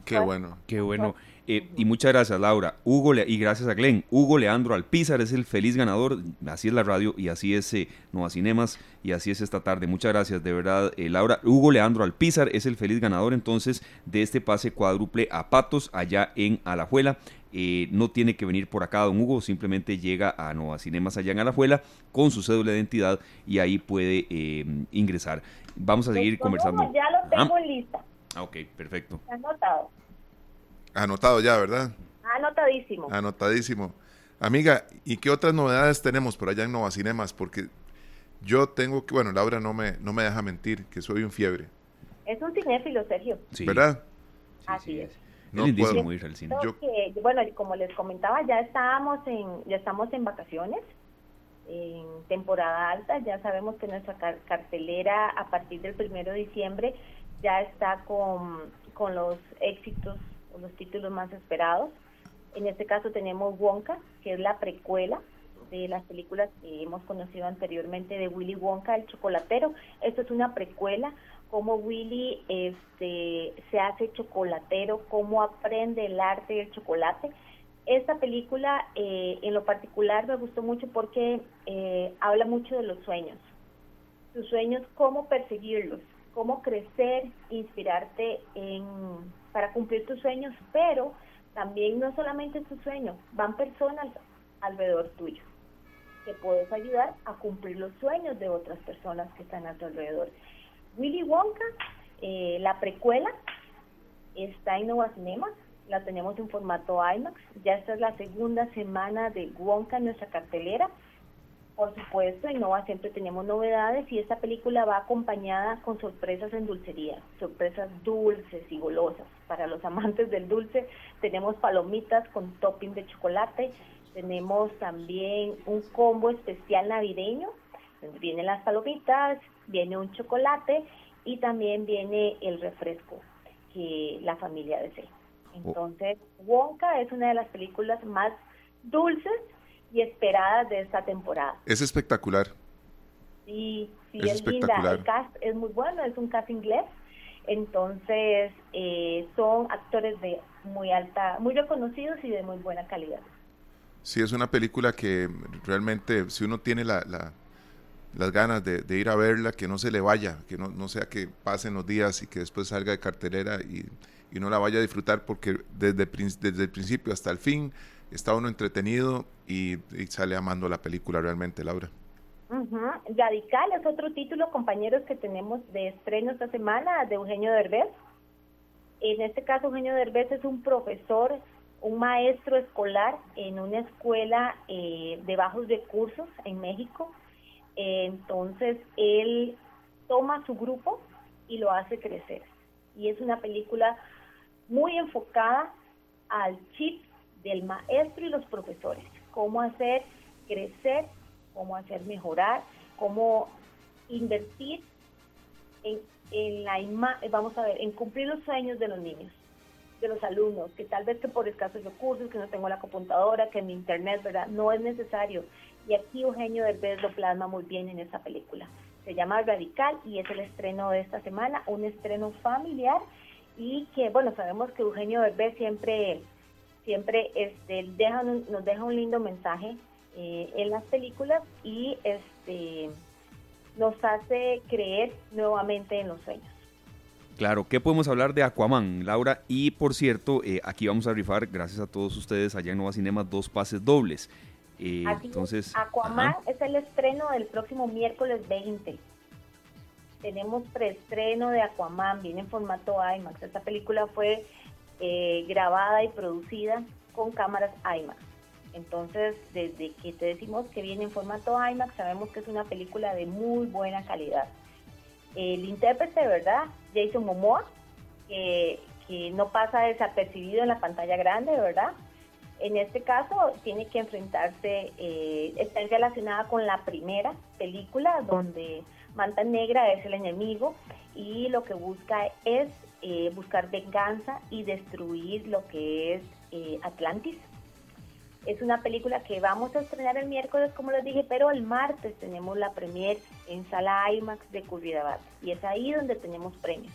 qué bueno qué bueno eh, y muchas gracias, Laura. Hugo y gracias a Glenn. Hugo Leandro Alpizar es el feliz ganador. Así es la radio y así es eh, Nueva Cinemas y así es esta tarde. Muchas gracias, de verdad, eh, Laura. Hugo Leandro Alpizar es el feliz ganador entonces de este pase cuádruple a Patos allá en Alajuela. No tiene que venir por acá, don Hugo, simplemente llega a Nueva Cinemas allá en Alajuela con su cédula de identidad y ahí puede ingresar. Vamos a seguir conversando. Ya lo tengo en lista. Ah, ok, perfecto. Anotado. Anotado ya, ¿verdad? Anotadísimo. Anotadísimo. Amiga, ¿y qué otras novedades tenemos por allá en Nova Cinemas? Porque yo tengo que, bueno, Laura no me, no me deja mentir, que soy un fiebre. Es un cinéfilo, Sergio. ¿Verdad? Así es. No puedo. ir al cine. bueno, como les comentaba, ya estamos en, ya estamos en vacaciones, en temporada alta, ya sabemos que nuestra cartelera a partir del primero de diciembre ya está con, con los éxitos los títulos más esperados. En este caso tenemos Wonka, que es la precuela de las películas que hemos conocido anteriormente de Willy Wonka, el chocolatero. Esto es una precuela, cómo Willy este, se hace chocolatero, cómo aprende el arte del chocolate. Esta película eh, en lo particular me gustó mucho porque eh, habla mucho de los sueños. Tus sueños, cómo perseguirlos, cómo crecer, inspirarte en para cumplir tus sueños, pero también no solamente tus sueños, van personas alrededor tuyo que puedes ayudar a cumplir los sueños de otras personas que están a tu alrededor. Willy Wonka, eh, la precuela, está en Nova Cinemas, la tenemos en formato IMAX, ya esta es la segunda semana de Wonka en nuestra cartelera por supuesto, en Nova siempre tenemos novedades y esta película va acompañada con sorpresas en dulcería, sorpresas dulces y golosas. Para los amantes del dulce tenemos palomitas con topping de chocolate, tenemos también un combo especial navideño, vienen las palomitas, viene un chocolate y también viene el refresco que la familia desea. Oh. Entonces, Wonka es una de las películas más dulces y esperadas de esta temporada. Es espectacular. Sí, sí, es, linda. El cast es muy bueno, es un cast inglés. Entonces, eh, son actores de muy alta, muy reconocidos y de muy buena calidad. Sí, es una película que realmente, si uno tiene la, las ganas de, ir a verla, que no se le vaya, que no, no sea que pasen los días y que después salga de cartelera y, no la vaya a disfrutar, porque desde, desde el principio hasta el fin está uno entretenido y, sale amando la película realmente, Laura. Radical es otro título, compañeros, que tenemos de estreno esta semana de Eugenio Derbez. En este caso, Eugenio Derbez es un profesor, un maestro escolar en una escuela eh, de bajos recursos en México. Entonces, él toma su grupo y lo hace crecer. Y es una película muy enfocada al chip del maestro y los profesores, cómo hacer crecer, cómo hacer mejorar, cómo invertir en, en la vamos a ver, en cumplir los sueños de los niños. de los alumnos, que tal vez que por escasos recursos, que no tengo la computadora, que mi internet, ¿verdad? No es necesario. Y aquí Eugenio Derbez lo plasma muy bien en esta película. Se llama Radical y es el estreno de esta semana, un estreno familiar y que, bueno, sabemos que Eugenio Derbez siempre, siempre este, deja nos deja un lindo mensaje eh, en las películas y este nos hace creer nuevamente en los sueños. Claro, ¿qué podemos hablar de Aquaman, Laura? Y por cierto, eh, aquí vamos a rifar, gracias a todos ustedes, allá en Nova Cinema, dos pases dobles. Eh, entonces, Aquaman es el estreno del próximo miércoles 20. Tenemos preestreno de Aquaman, viene en formato IMAX. Esta película fue eh, grabada y producida con cámaras IMAX. Entonces, desde que te decimos que viene en formato IMAX, sabemos que es una película de muy buena calidad. El intérprete, ¿verdad? Jason Momoa, que, no pasa desapercibido en la pantalla grande, ¿verdad? En este caso tiene que enfrentarse, eh, está relacionada con la primera película donde Manta Negra es el enemigo y lo que busca es eh, buscar venganza y destruir lo que es eh, Atlantis. Es una película que vamos a estrenar el miércoles, como les dije, pero el martes tenemos la premier en sala IMAX de Curridabat y es ahí donde tenemos premios.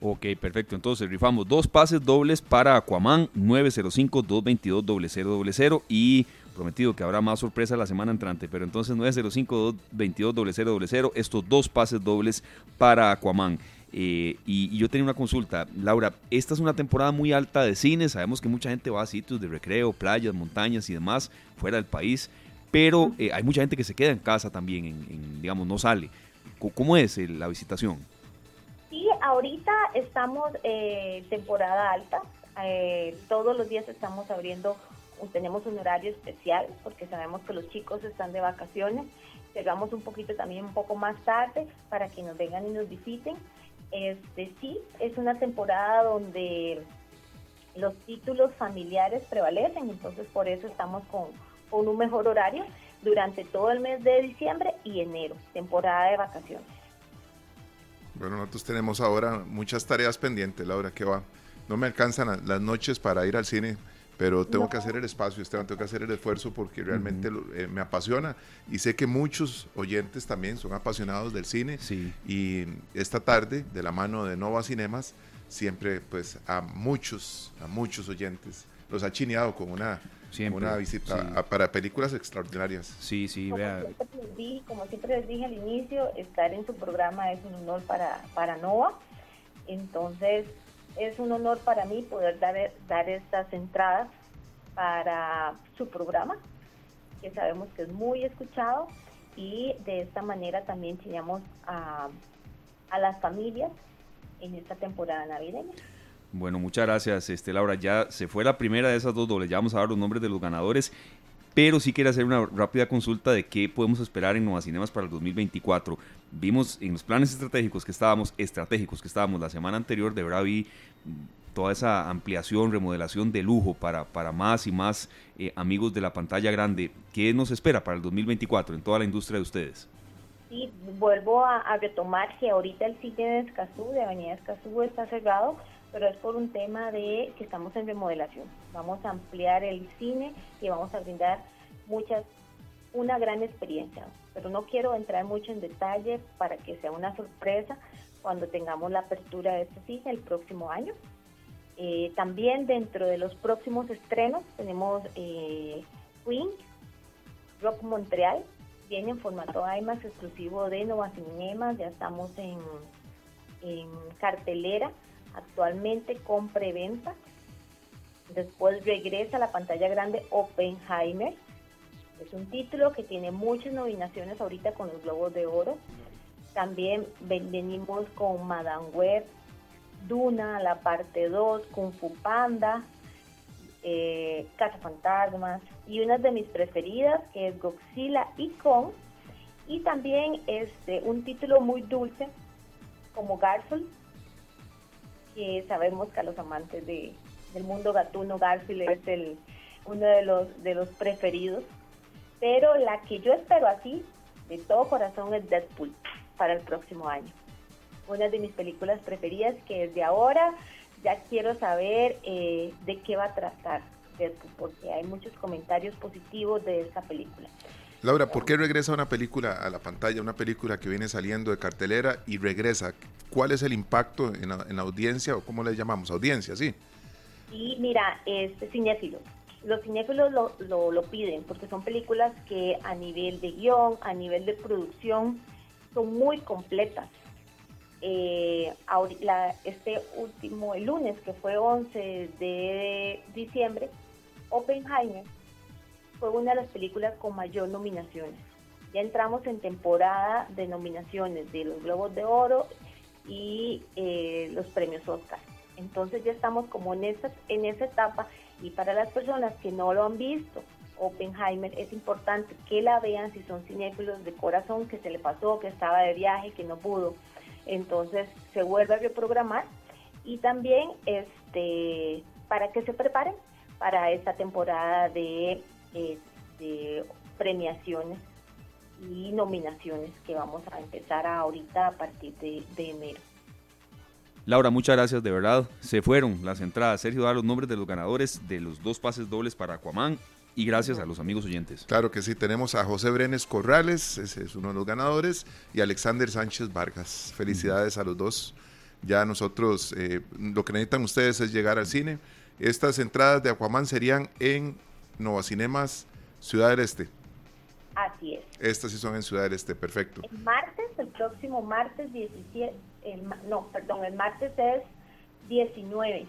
Ok, perfecto. Entonces rifamos dos pases dobles para Aquaman 905-222-0000 y prometido que habrá más sorpresa la semana entrante, pero entonces 905-222-0000, estos dos pases dobles para Aquaman. Eh, y, yo tenía una consulta, Laura, esta es una temporada muy alta de cine, sabemos que mucha gente va a sitios de recreo, playas, montañas y demás, fuera del país, pero eh, hay mucha gente que se queda en casa también, en, digamos, no sale. ¿Cómo es la visitación? Sí, ahorita estamos eh, temporada alta, todos los días estamos abriendo, tenemos un horario especial porque sabemos que los chicos están de vacaciones, cerramos un poquito también un poco más tarde para que nos vengan y nos visiten. Este sí, es una temporada donde los títulos familiares prevalecen, entonces por eso estamos con, un mejor horario durante todo el mes de diciembre y enero, temporada de vacaciones. Bueno, nosotros tenemos ahora muchas tareas pendientes, Laura, que va. No me alcanzan las noches para ir al cine pero tengo que hacer el espacio, Esteban, tengo que hacer el esfuerzo porque realmente eh, me apasiona y sé que muchos oyentes también son apasionados del cine sí. y esta tarde de la mano de Nova Cinemas siempre pues a muchos, a muchos oyentes los ha chineado con una, una visita para películas extraordinarias. Sí, sí, como vea. Siempre les dije, como siempre les dije al inicio, estar en su programa es un honor para, para Nova, entonces es un honor para mí poder dar, dar estas entradas para su programa, que sabemos que es muy escuchado y de esta manera también enseñamos a, a las familias en esta temporada navideña. Bueno, muchas gracias, este, Laura. Ya se fue la primera de esas dos dobles. Ya vamos a dar los nombres de los ganadores pero sí quiero hacer una rápida consulta de qué podemos esperar en Nueva Cinemas para el 2024. Vimos en los planes estratégicos que estábamos, estratégicos que estábamos la semana anterior, de verdad vi toda esa ampliación, remodelación de lujo para, para más y más eh, amigos de la pantalla grande. ¿Qué nos espera para el 2024 en toda la industria de ustedes? Sí, vuelvo a, retomar que ahorita el sitio de Escazú, de Avenida Escazú, está cerrado, pero es por un tema de que estamos en remodelación. Vamos a ampliar el cine y vamos a brindar muchas, una gran experiencia. Pero no quiero entrar mucho en detalle para que sea una sorpresa cuando tengamos la apertura de este cine el próximo año. Eh, también dentro de los próximos estrenos tenemos eh, Queen, Rock Montreal, viene en formato IMAX exclusivo de Nova Cinemas, ya estamos en, en cartelera actualmente con preventa. Después regresa a la pantalla grande Oppenheimer. Es un título que tiene muchas nominaciones ahorita con los Globos de Oro. También venimos con Madame Web, Duna, la parte 2, Kung Fu Panda, eh, Casa Fantasmas y una de mis preferidas que es Godzilla y Kong. Y también este, un título muy dulce como Garfield, que sabemos que a los amantes de, del mundo gatuno Garfield es el, uno de los, de los preferidos. Pero la que yo espero así, de todo corazón, es Deadpool para el próximo año. Una de mis películas preferidas que desde ahora ya quiero saber eh, de qué va a tratar, porque hay muchos comentarios positivos de esta película. Laura, ¿por qué regresa una película a la pantalla, una película que viene saliendo de cartelera y regresa? ¿Cuál es el impacto en la, audiencia o cómo le llamamos? Audiencia, sí. Y mira, este cinéfilos. Los cinéfilos lo, lo, piden porque son películas que a nivel de guion, a nivel de producción, son muy completas. Eh, este último, lunes, que fue 11 de diciembre, Oppenheimer fue una de las películas con mayor nominaciones. Ya entramos en temporada de nominaciones de los Globos de Oro y eh, los premios Oscar. Entonces ya estamos como en esa, en esa etapa y para las personas que no lo han visto, Oppenheimer es importante que la vean si son cinéfilos de corazón, que se le pasó, que estaba de viaje, que no pudo. Entonces se vuelve a reprogramar y también este para que se preparen para esta temporada de este, premiaciones y nominaciones que vamos a empezar ahorita a partir de, enero. Laura, muchas gracias, de verdad. Se fueron las entradas. Sergio da los nombres de los ganadores de los dos pases dobles para Aquaman y gracias a los amigos oyentes. Claro que sí, tenemos a José Brenes Corrales, ese es uno de los ganadores, y Alexander Sánchez Vargas. Felicidades a los dos. Ya nosotros, eh, lo que necesitan ustedes es llegar al cine. Estas entradas de Aquaman serían en Nova Cinemas, Ciudad del Este. Así es. Estas sí son en Ciudad del Este, perfecto. El martes, el próximo martes 17, no, perdón, el martes es 19.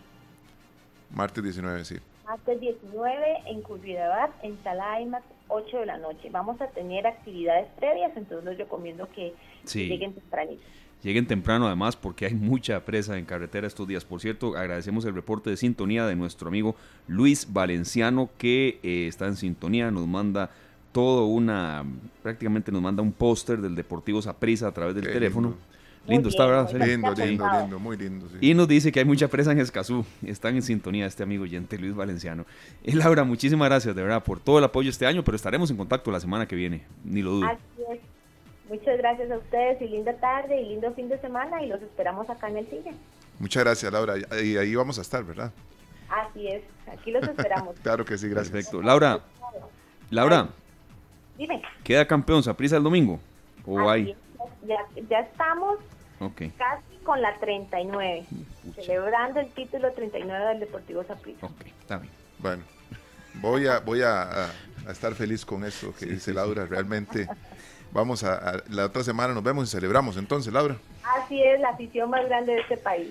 Martes 19, sí. Martes 19 en Curridabat, en Sala IMAX, 8 de la noche. Vamos a tener actividades previas, entonces les recomiendo que lleguen tempranito lleguen temprano además porque hay mucha presa en carretera estos días. Por cierto, agradecemos el reporte de sintonía de nuestro amigo Luis Valenciano que eh, está en sintonía, nos manda todo una, prácticamente nos manda un póster del Deportivo Saprissa a través del teléfono. Lindo. está, ¿verdad? Lindo, lindo, lindo, muy lindo. Y nos dice que hay mucha presa en Escazú. Están en sintonía este amigo oyente Luis Valenciano. Y Laura, muchísimas gracias de verdad por todo el apoyo este año, pero estaremos en contacto la semana que viene, ni lo dudo. Así es. Muchas gracias a ustedes y linda tarde y lindo fin de semana y los esperamos acá en el cine. Muchas gracias, Laura. Y ahí vamos a estar, ¿verdad? Así es, aquí los esperamos. claro que sí, gracias. Perfecto. Laura, Laura, dime. ¿Queda campeón Saprisa el domingo? ¿O hay? Ya, ya estamos casi con la 39, celebrando el título 39 del Deportivo Saprisa. Ok, está bien. Bueno, voy a, voy a, a estar feliz con eso que dice Laura, realmente Vamos a, la otra semana nos vemos y celebramos entonces, Laura. Así es, la afición más grande de este país.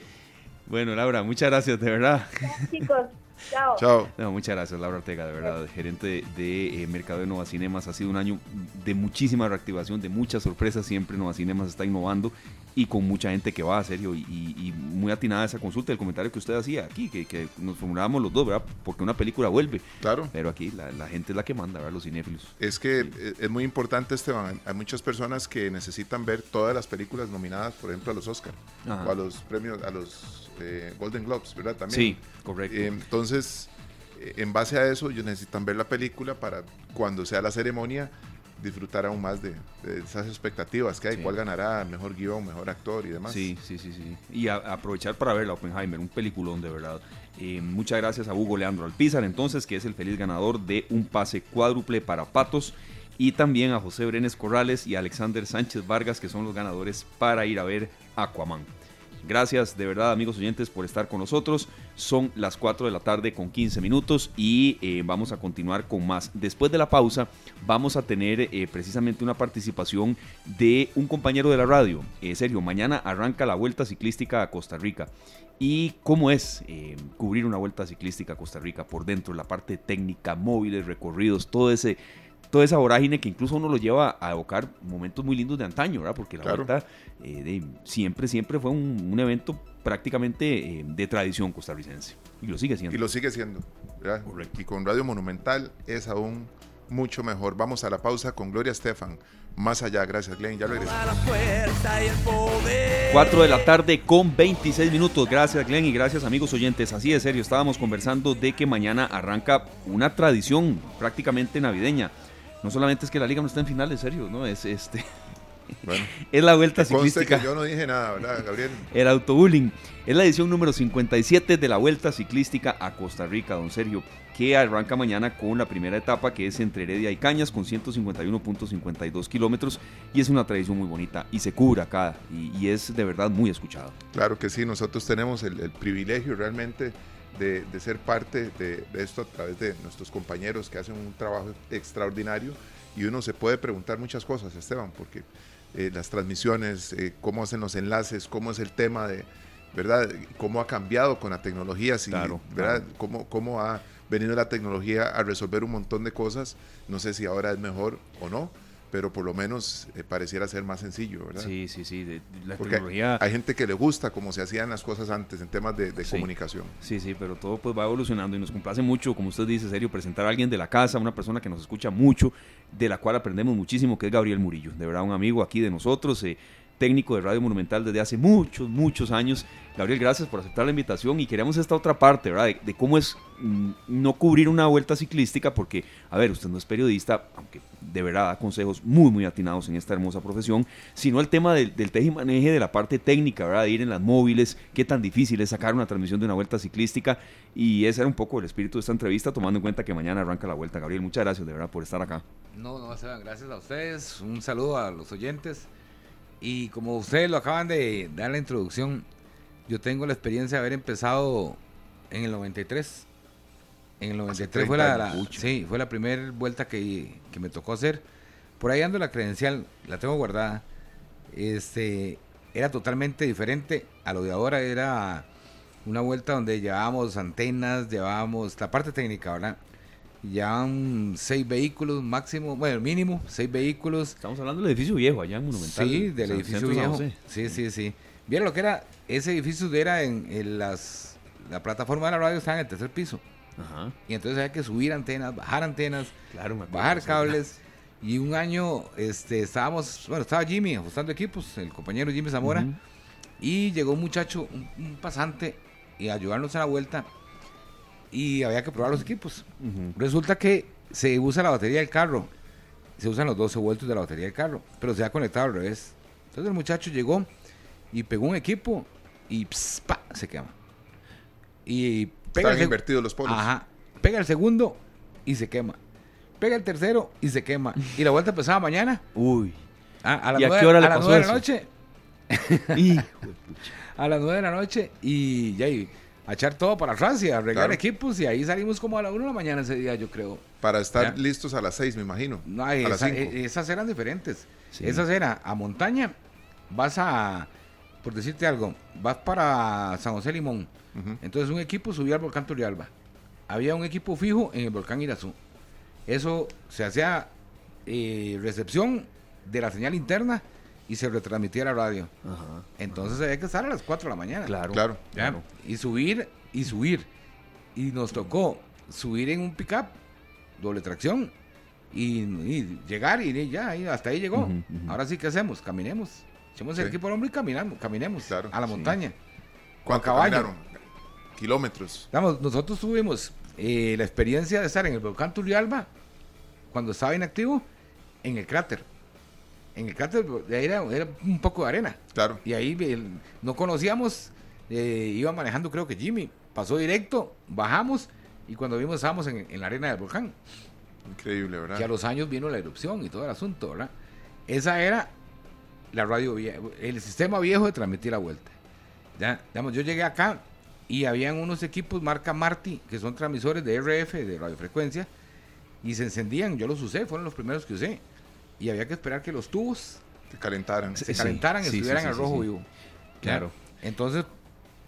Bueno, Laura, muchas gracias, de verdad. chicos. Chao. Chao. No, muchas gracias, Laura Ortega, de verdad, gerente de, eh, Mercado de Nova Cinemas. Ha sido un año de muchísima reactivación, de muchas sorpresas. Siempre Nova Cinemas está innovando y con mucha gente que va, a serio, y, muy atinada esa consulta, el comentario que usted hacía aquí, que, nos formulábamos los dos, ¿verdad? Porque una película vuelve. Claro. Pero aquí la, gente es la que manda, ¿verdad? Los cinéfilos. Es que eh, es muy importante, Esteban. Hay muchas personas que necesitan ver todas las películas nominadas, por ejemplo, a los Oscar o a los premios, a los eh, Golden Globes, ¿verdad? También. Sí, correcto. Eh, entonces, en base a eso, ellos necesitan ver la película para cuando sea la ceremonia disfrutar aún más de, esas expectativas que hay, cuál ganará, mejor guion, mejor actor y demás. Sí, sí, sí, sí. Y aprovechar para ver la Oppenheimer, un peliculón de verdad. Eh, muchas gracias a Hugo Leandro Alpizar, entonces, que es el feliz ganador de un pase cuádruple para Patos. Y también a José Brenes Corrales y Alexander Sánchez Vargas, que son los ganadores para ir a ver Aquaman. Gracias de verdad amigos oyentes por estar con nosotros. Son las 4 de la tarde con 15 minutos y eh, vamos a continuar con más. Después de la pausa vamos a tener eh, precisamente una participación de un compañero de la radio. Eh, serio, mañana arranca la Vuelta Ciclística a Costa Rica. ¿Y cómo es cubrir una Vuelta Ciclística a Costa Rica por dentro? La parte técnica, móviles, recorridos, todo ese toda esa vorágine que incluso uno lo lleva a evocar momentos muy lindos de antaño, ¿verdad? Porque la vuelta eh, siempre, siempre fue un, evento prácticamente eh, de tradición costarricense. Y lo sigue siendo. Y lo sigue siendo, ¿verdad? Y con Radio Monumental es aún mucho mejor. Vamos a la pausa con Gloria Estefan. Más allá, gracias Glenn, ya regresamos. 4 de la tarde con 26 minutos. Gracias Glenn y gracias amigos oyentes. Así de serio, estábamos conversando de que mañana arranca una tradición prácticamente navideña no solamente es que la liga no está en final, en serio, ¿no? Es este. Bueno, es la vuelta ciclística. que yo no dije nada, ¿verdad, Gabriel? El autobullying. Es la edición número 57 de la Vuelta Ciclística a Costa Rica, don Sergio, que arranca mañana con la primera etapa que es entre Heredia y Cañas con 151.52 kilómetros y es una tradición muy bonita y se cubre acá y, y es de verdad muy escuchado. Claro que sí, nosotros tenemos el, el privilegio realmente de, de ser parte de, de esto a través de nuestros compañeros que hacen un trabajo extraordinario y uno se puede preguntar muchas cosas, Esteban, porque eh, las transmisiones, eh, cómo hacen los enlaces, cómo es el tema de, ¿verdad? Cómo ha cambiado con la tecnología, si, Claro, ¿verdad? claro. Cómo, cómo ha venido la tecnología a resolver un montón de cosas. No sé si ahora es mejor o no, pero por lo menos eh, pareciera ser más sencillo, ¿verdad? Sí, sí, sí. de- la Porque tecnología. hay gente que le gusta cómo se hacían las cosas antes en temas de, de Sí. comunicación. Sí, sí, pero todo pues va evolucionando y nos complace mucho, como usted dice, serio, presentar a alguien de la casa, una persona que nos escucha mucho, de la cual aprendemos muchísimo, que es Gabriel Murillo, de verdad un amigo aquí de nosotros, eh, técnico de Radio Monumental desde hace muchos, muchos años. Gabriel, gracias por aceptar la invitación y queremos esta otra parte, ¿verdad? De, cómo es mm, no cubrir una vuelta ciclística, porque, a ver, usted no es periodista, aunque de verdad da consejos muy, muy atinados en esta hermosa profesión, sino el tema del, del maneje de la parte técnica, ¿verdad? De ir en las móviles, qué tan difícil es sacar una transmisión de una vuelta ciclística. Y ese era un poco el espíritu de esta entrevista, tomando en cuenta que mañana arranca la vuelta. Gabriel, muchas gracias de verdad por estar acá. No, no, gracias a ustedes. Un saludo a los oyentes. Y como ustedes lo acaban de dar la introducción, yo tengo la experiencia de haber empezado en el 93. En el 93 fue la, 30 la- años. sí, fue la primera vuelta que, que me tocó hacer. Por ahí ando la credencial, la tengo guardada. Este, era totalmente diferente a lo de ahora. Era una vuelta donde llevábamos antenas, llevábamos la parte técnica, ¿verdad? Llevaban seis vehículos máximo, bueno, mínimo, seis vehículos. Estamos hablando del edificio viejo allá en Monumental. Sí, del San- edificio viejo. Sí, sí, sí. Vieron lo que era, ese edificio era en, en las, la plataforma de la radio estaba en el tercer piso. Ajá, Y entonces había que subir antenas, bajar antenas, claro, bajar cables. Y un año este, estábamos, bueno, estaba Jimmy ajustando equipos, el compañero Jimmy Zamora. Y llegó un muchacho, un, un pasante, y a ayudarnos a la vuelta. Y había que probar los equipos. Resulta que se usa la batería del carro. Se usan los 12 voltios de la batería del carro. Pero se ha conectado al revés. Entonces el muchacho llegó y pegó un equipo y ps, pa, se quema. Y pega Están invertidos los polos. Ajá. Pega el segundo y se quema. Pega el tercero y se quema. Y la vuelta empezaba mañana. Uy. A, a las ¿Y a nueve- qué hora le a las pasó nueve de la noche. Hijo de pucha. A las 9 de la noche. Y ya, y a echar todo para atrás y a arreglar Claro. equipos. Y ahí salimos como a la 1 de la mañana ese día, yo creo. Para estar Ya. listos a las 6, me imagino. No, a las esa- 5. e- esas eran diferentes. Sí. Esas eran a montaña. Vas a, por decirte algo, vas para San José Limón. Entonces un equipo subía al volcán Turrialba. Había un equipo fijo en el volcán Irazú. Eso se hacía eh, recepción de la señal interna y se retransmitía a la radio. Ajá. Entonces había que estar a las 4 de la mañana. Claro. Claro. Ya, Y subir y subir. Y nos tocó subir en un pickup, doble tracción, y, y llegar y ya, y hasta ahí llegó. Ujú, ujú. Ahora sí, ¿qué hacemos? Caminemos. Echemos el Sí. equipo al hombre y caminamos, caminemos Claro, a la sí. montaña. ¿Cuánto caballo. caminaron? Kilómetros. Vamos, nosotros tuvimos eh, la experiencia de estar en el volcán Turrialba, cuando estaba inactivo, en el cráter. En el de ahí era, era un poco de arena. Claro. Y ahí el- no conocíamos, eh, iba manejando creo que Jimmy, pasó directo, bajamos y cuando vimos estábamos en, en la arena del volcán. Increíble, ¿verdad? Que a los años vino la erupción y todo el asunto, ¿verdad? Esa era la radio vieja, el sistema viejo de transmitir la vuelta. Ya, digamos, yo llegué acá y habían unos equipos marca Marti, que son transmisores de RF, de radiofrecuencia, y se encendían, yo los usé, fueron los primeros que usé. Y había que esperar que los tubos Que calentaran. se Sí, calentaran y sí, sí, estuvieran sí, al rojo sí. vivo. Claro. Entonces,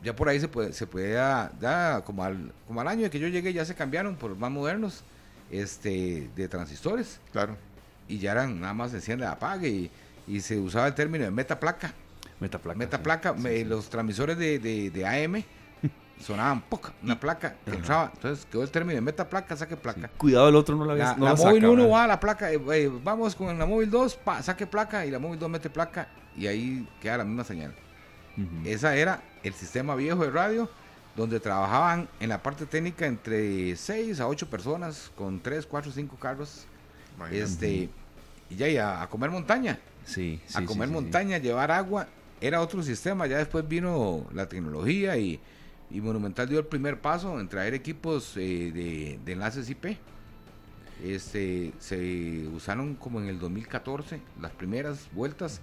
ya por ahí se puede, se puede ya, ya como al, como al año de que yo llegué, ya se cambiaron por más modernos, este, de transistores, Claro. y ya eran nada más enciende apague y, y se usaba el término de metaplaca. Metaplaca. Metaplaca, sí. me- sí. los transmisores de, de, de AM sonaban poca, una placa que entraba. Entonces quedó el término de metaplaca, saque Sí. placa. Cuidado, el otro no la, La, no la móvil saca, 1 ¿verdad? va a la placa, eh, eh, vamos con la móvil 2, pa, saque placa y la móvil 2 mete placa y ahí queda la misma señal. Ujú. Esa era el sistema viejo de radio donde trabajaban en la parte técnica entre 6 a 8 personas con 3, 4, 5 carros este y ya y a, a comer montaña Sí, a comer montaña, llevar agua. Era otro sistema, ya después vino la tecnología y, Monumental dio el primer paso en traer equipos eh, de, enlaces IP. Este, se usaron como en el 2014 las primeras vueltas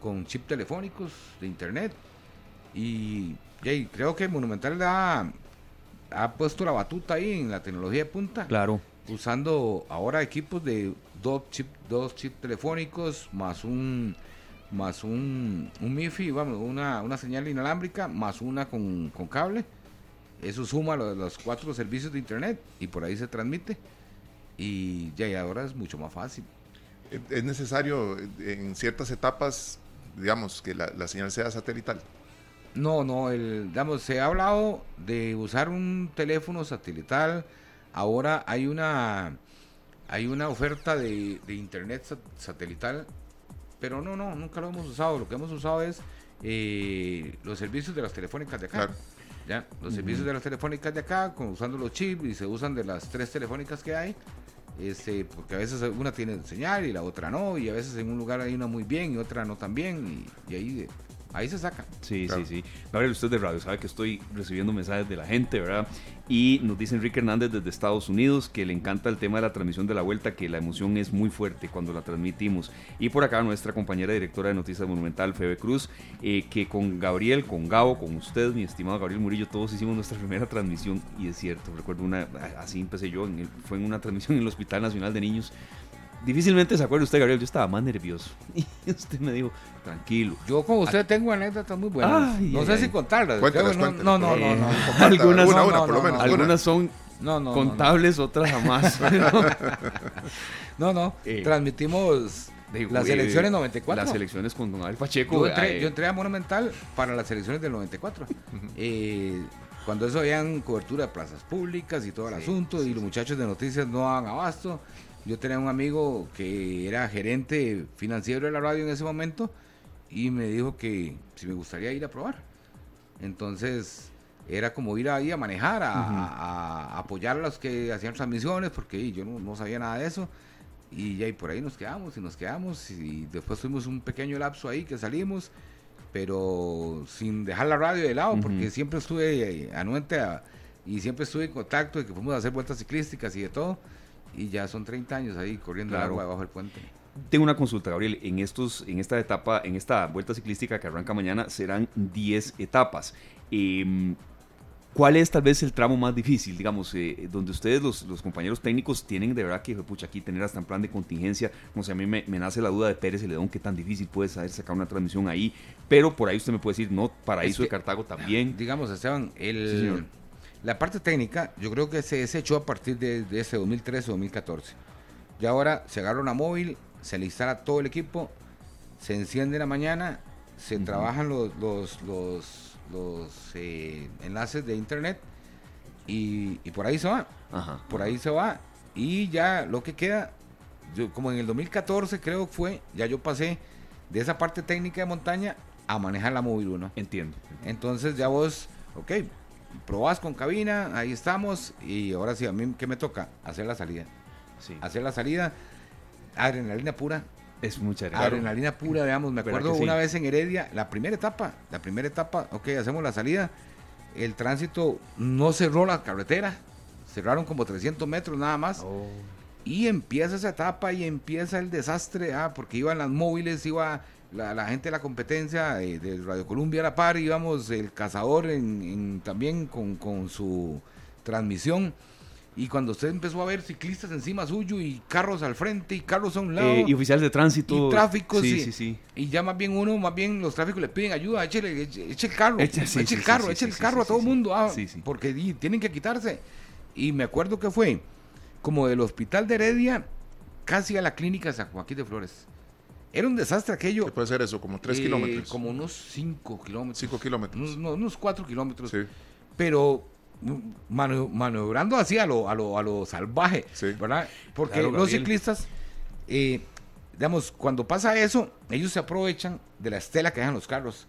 con chip telefónicos de internet y, creo que Monumental ha, ha puesto la batuta ahí en la tecnología de punta. Claro. Usando ahora equipos de dos chip, dos chip telefónicos más un más un, un MIFI, vamos, una, una señal inalámbrica, más una con, cable. Eso suma los, los, cuatro servicios de internet y por ahí se transmite. Y ya ahora es mucho más fácil. Es necesario en ciertas etapas, digamos, que la, la señal sea satelital. No, no, el, digamos, se ha hablado de usar un teléfono satelital. Ahora hay una hay una oferta de, internet satelital, pero no, no, nunca lo hemos usado. Lo que hemos usado es eh, los servicios de las telefónicas de acá. ¿ya? Los servicios de las telefónicas de acá, con, usando los chips y se usan de las tres telefónicas que hay. Este, porque a veces una tiene señal y la otra no, y a veces en un lugar hay una muy bien y otra no tan bien, y, y ahí Ahí se saca. Sí, sí, sí. Gabriel, usted de radio sabe que estoy recibiendo mensajes de la gente, ¿verdad? Y nos dice Enrique Hernández desde Estados Unidos que le encanta el tema de la transmisión de la vuelta, que la emoción es muy fuerte cuando la transmitimos. Y por acá nuestra compañera directora de Noticias Monumental, Febe Cruz, eh, que con Gabriel, con Gabo, con usted, mi estimado Gabriel Murillo, todos hicimos nuestra primera transmisión. Y es cierto, recuerdo una, así empecé yo, fue en una transmisión en el Hospital Nacional de Niños difícilmente se acuerda usted, Gabriel. Yo estaba más nervioso. Y usted me dijo, tranquilo. Yo con usted tengo anécdotas muy buenas. no sé si contarlas. no, no, no, no, Algunas, son, algunas son contables, otras jamás. no, no. Eh, Transmitimos las elecciones 94. Las elecciones con Don Abel Pacheco. Yo entré, a Monumental para las elecciones del 94. eh, cuando eso habían cobertura de plazas públicas y todo el asunto, y los muchachos de noticias no daban abasto. Yo tenía un amigo que era gerente financiero de la radio en ese momento y me dijo que si me gustaría ir a probar. Entonces era como ir ahí a manejar, a, apoyar a los que hacían transmisiones, porque yo no, sabía nada de eso. Y ya y por ahí nos quedamos y nos quedamos y después tuvimos un pequeño lapso ahí que salimos, pero sin dejar la radio de lado, porque siempre estuve anuente y siempre estuve en contacto de que fuimos a hacer vueltas ciclísticas y de todo y ya son 30 años ahí corriendo el agua debajo del puente. Tengo una consulta, Gabriel. En, estos, en esta etapa, en esta vuelta ciclística que arranca mañana, serán 10 etapas. Em, ¿Cuál es tal vez el tramo más difícil, digamos, eh, donde ustedes, los, los, compañeros técnicos, tienen de verdad que, pucha, aquí tener hasta en plan de contingencia? No sé, a mí me, nace la duda de Pérez Celedón, qué tan difícil puede ser sacar una transmisión ahí, pero por ahí usted me puede decir, no, Paraíso de Cartago también. Digamos, Esteban, el, la parte técnica, yo creo que se echó a partir de, ese 2013-2014. Y ahora se agarra una móvil, se le instala todo el equipo, se enciende en la mañana, se trabajan los, los, los, eh, enlaces de internet y, por ahí se va. por ahí se va. Y ya lo que queda, yo, como en el 2014 creo que fue, ya yo pasé de esa parte técnica de montaña a manejar la móvil 1. Entiendo. Entonces ya vos, ok, probás con cabina, ahí estamos. Y ahora sí, a mí, ¿qué me toca? Hacer la salida. Sí. Hacer la salida. Adrenalina pura. Es mucha adrenalina. pura, veamos. Me acuerdo una vez en Heredia, la primera etapa, la primera etapa, ok, hacemos la salida. El tránsito no cerró la carretera. Cerraron como 300 metros nada más. Oh. Y empieza esa etapa y empieza el desastre, ah, porque iban las móviles, iba la, gente de la competencia de, Radio Colombia a la par, íbamos el cazador en, también con, su transmisión. Y cuando usted empezó a ver ciclistas encima suyo y carros al frente y carros a un lado. Eh, y oficiales de tránsito. Y tráfico, sí, sí, sí, Y ya más bien uno, más bien los tráficos le piden ayuda, eche, el carro, eche, el carro, eche el carro a todo el mundo, ah, porque tienen que quitarse. Y me acuerdo que fue como del hospital de Heredia casi a la clínica San Joaquín de Flores. Era un desastre aquello. ¿Qué puede ser eso? ¿Como 3 eh, kilómetros? Como unos 5 kilómetros. 5 kilómetros. Unos, unos 4 kilómetros. Sí. Pero maniobrando así a lo, a lo, a lo salvaje, sí. ¿verdad? Porque los ciclistas, eh, digamos, cuando pasa eso, ellos se aprovechan de la estela que dejan los carros,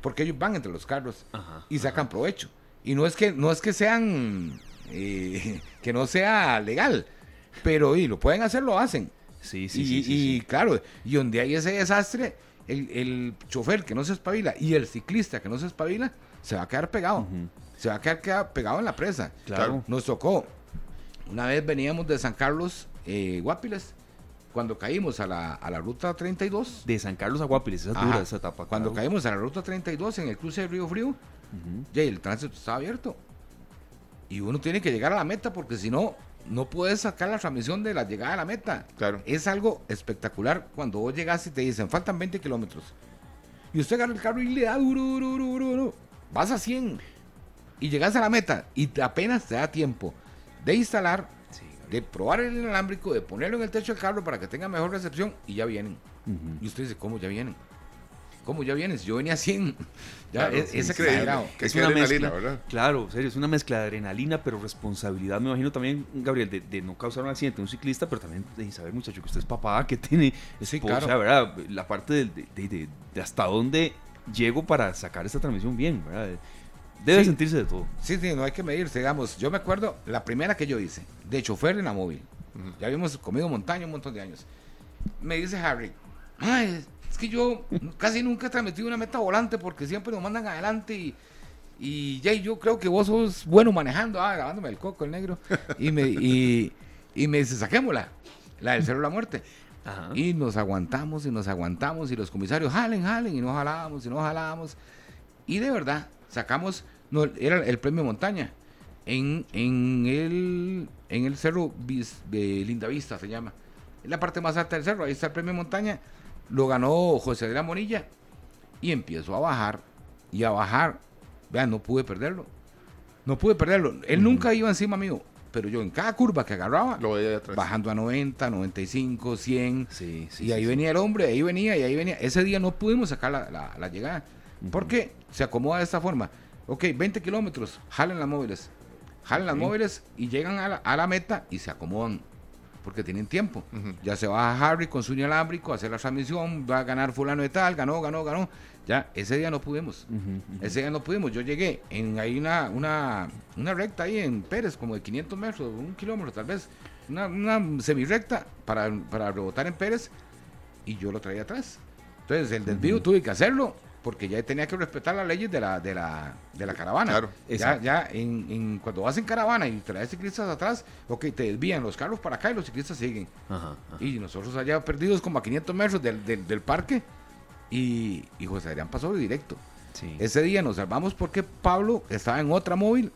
porque ellos van entre los carros y sacan provecho. Y no es que, no es que sean, eh, que no sea legal, pero y lo pueden hacer, lo hacen Sí, sí, y, sí, sí, y sí. claro, y donde hay ese desastre, el, el chofer que no se espabila y el ciclista que no se espabila, se va a quedar pegado. Se va a quedar, queda- pegado en la presa. Claro. Nos tocó. Una vez veníamos de San Carlos, eh, Guapiles, cuando caímos a la, a la ruta 32. De San Carlos a Guapiles, esa es dura esa etapa. Cuando caímos a la ruta 32 en el cruce de Río Frío, ya el tránsito estaba abierto. Y uno tiene que llegar a la meta porque si no, no puedes sacar la transmisión de la llegada a la meta. Claro. Es algo espectacular cuando vos llegas y te dicen, faltan 20 kilómetros. Y usted agarra el carro y le da duro, duro, duro, duro. Vas a 100 y llegas a la meta y te- apenas te da tiempo de instalar, Sí, de probar el inalámbrico, de ponerlo en el techo del carro para que tenga mejor recepción y ya vienen. Y usted dice, ¿cómo ya vienen? ¿Cómo ya vienen? Si yo venía a 100. Ya, Claro, es, es exagerado. Que es una mezcla, ¿verdad? Claro, serio, es una mezcla de adrenalina, pero responsabilidad. Me imagino también, Gabriel, de, de no causar un accidente a un ciclista, pero también de saber, muchacho, que usted es papá, que tiene Sí, esposa, claro. ¿verdad? La parte de, de- de- de hasta dónde llego para sacar esta transmisión bien, ¿verdad? Debe Sí. sentirse de todo. Sí, sí, no hay que medirse, digamos. Yo me acuerdo la primera que yo hice, de chofer en la móvil. Ya habíamos comido montaña un montón de años. Me dice Harry, "Ay, es que yo casi nunca he transmitido una meta volante porque siempre nos mandan adelante y, y yo creo que vos sos bueno manejando, ah, grabándome el coco, el negro. Y me, y, y me dice, saquémosla, la del cero de la muerte. Ajá. Y nos aguantamos y nos aguantamos y los comisarios jalen, jalen y nos jalábamos y nos jalábamos. Y de verdad, sacamos, no, era el premio montaña en, en, el, en el cerro de Lindavista, se llama. En la parte más alta del cerro, ahí está el premio montaña. Lo ganó José Adrián Monilla y empiezo a bajar y a bajar. Vean, no pude perderlo. No pude perderlo. Él nunca iba encima mío, pero yo en cada curva que agarraba, Lo veía de bajando a 90, 95, 100. Sí, sí. y ahí sí, venía el hombre, ahí venía, y ahí venía. Ese día no pudimos sacar la, la- la llegada. Porque se acomoda de esta forma. Ok, 20 kilómetros, jalen las móviles. Jalen las móviles y llegan a la, a la meta y se acomodan. Porque tienen tiempo. Ya se va a Harry con su inalámbrico a hacer la transmisión, va a ganar fulano de tal, ganó, ganó, ganó. Ya, ese día no pudimos. Ese día no pudimos. Yo llegué en ahí una, una, una recta ahí en Pérez, como de 500 metros, un kilómetro tal vez. Una, una semirecta para, para rebotar en Pérez y yo lo traía atrás. Entonces el desvío tuve que hacerlo porque ya tenía que respetar las leyes de la, de la, de la caravana. Claro. Ya, ya en, en- cuando vas en caravana y traes ciclistas atrás, ok, te desvían los carros para acá y los ciclistas siguen. Ajá, ajá. Y nosotros allá perdidos como a 500 metros del, del, del parque y, y José Adrián pasó directo. Sí. Ese día nos salvamos porque Pablo estaba en otra móvil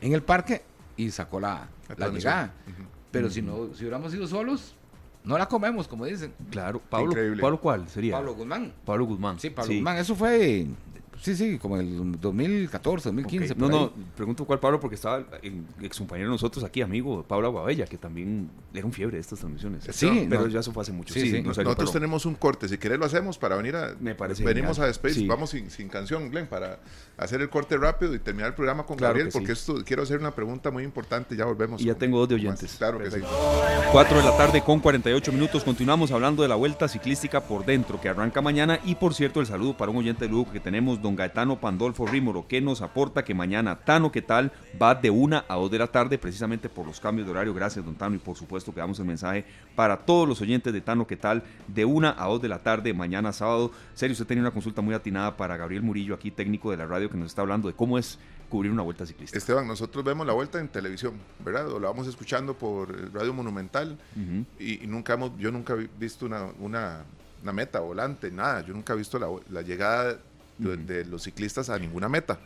en el parque y sacó la, La llegada. Pero si no, si hubiéramos ido solos, no la comemos, como dicen. Claro, Pablo, Increíble. ¿Pablo cuál sería? Pablo Guzmán. Pablo Guzmán. Sí, Pablo Guzmán. Eso fue, sí, sí, como el 2014, Ok. 2015. No, por ahí. no, pregunto cuál Pablo porque estaba el ex compañero de nosotros aquí, amigo Pablo Aguabella, que también era un fiebre de estas transmisiones. Sí, pero no. ya eso fue hace mucho. Sí, Sí, sí. no serio, Nosotros tenemos un corte, si querés lo hacemos para venir a... Me parece Venimos genial. a Space, Sí. vamos sin, sin canción, Glenn, para hacer el corte rápido y terminar el programa con Claro Gabriel, porque esto quiero hacer una pregunta muy importante, ya volvemos. Y ya con- tengo dos de con más. oyentes. Claro que sí. 4 de la tarde con 48 minutos. Continuamos hablando de la vuelta ciclística por dentro que arranca mañana. Y por cierto, el saludo para un oyente de lujo que tenemos, don Gaetano Pandolfo Rímoro, que nos aporta que mañana Tano, ¿qué tal? Va de 1 a 2 de la tarde, precisamente por los cambios de horario. Gracias, don Tano. Y por supuesto que damos el mensaje para todos los oyentes de Tano, ¿qué tal? De 1 a 2 de la tarde, mañana sábado. Serio, usted tenía una consulta muy atinada para Gabriel Murillo, aquí técnico de la radio, que nos está hablando de cómo es cubrir una vuelta ciclista. Esteban, nosotros vemos la vuelta en televisión, ¿verdad? O la vamos escuchando por Radio Monumental y, y nunca hemos, yo nunca he visto una, una, una meta volante, nada. Yo nunca he visto la, la llegada de, de los ciclistas a ninguna meta.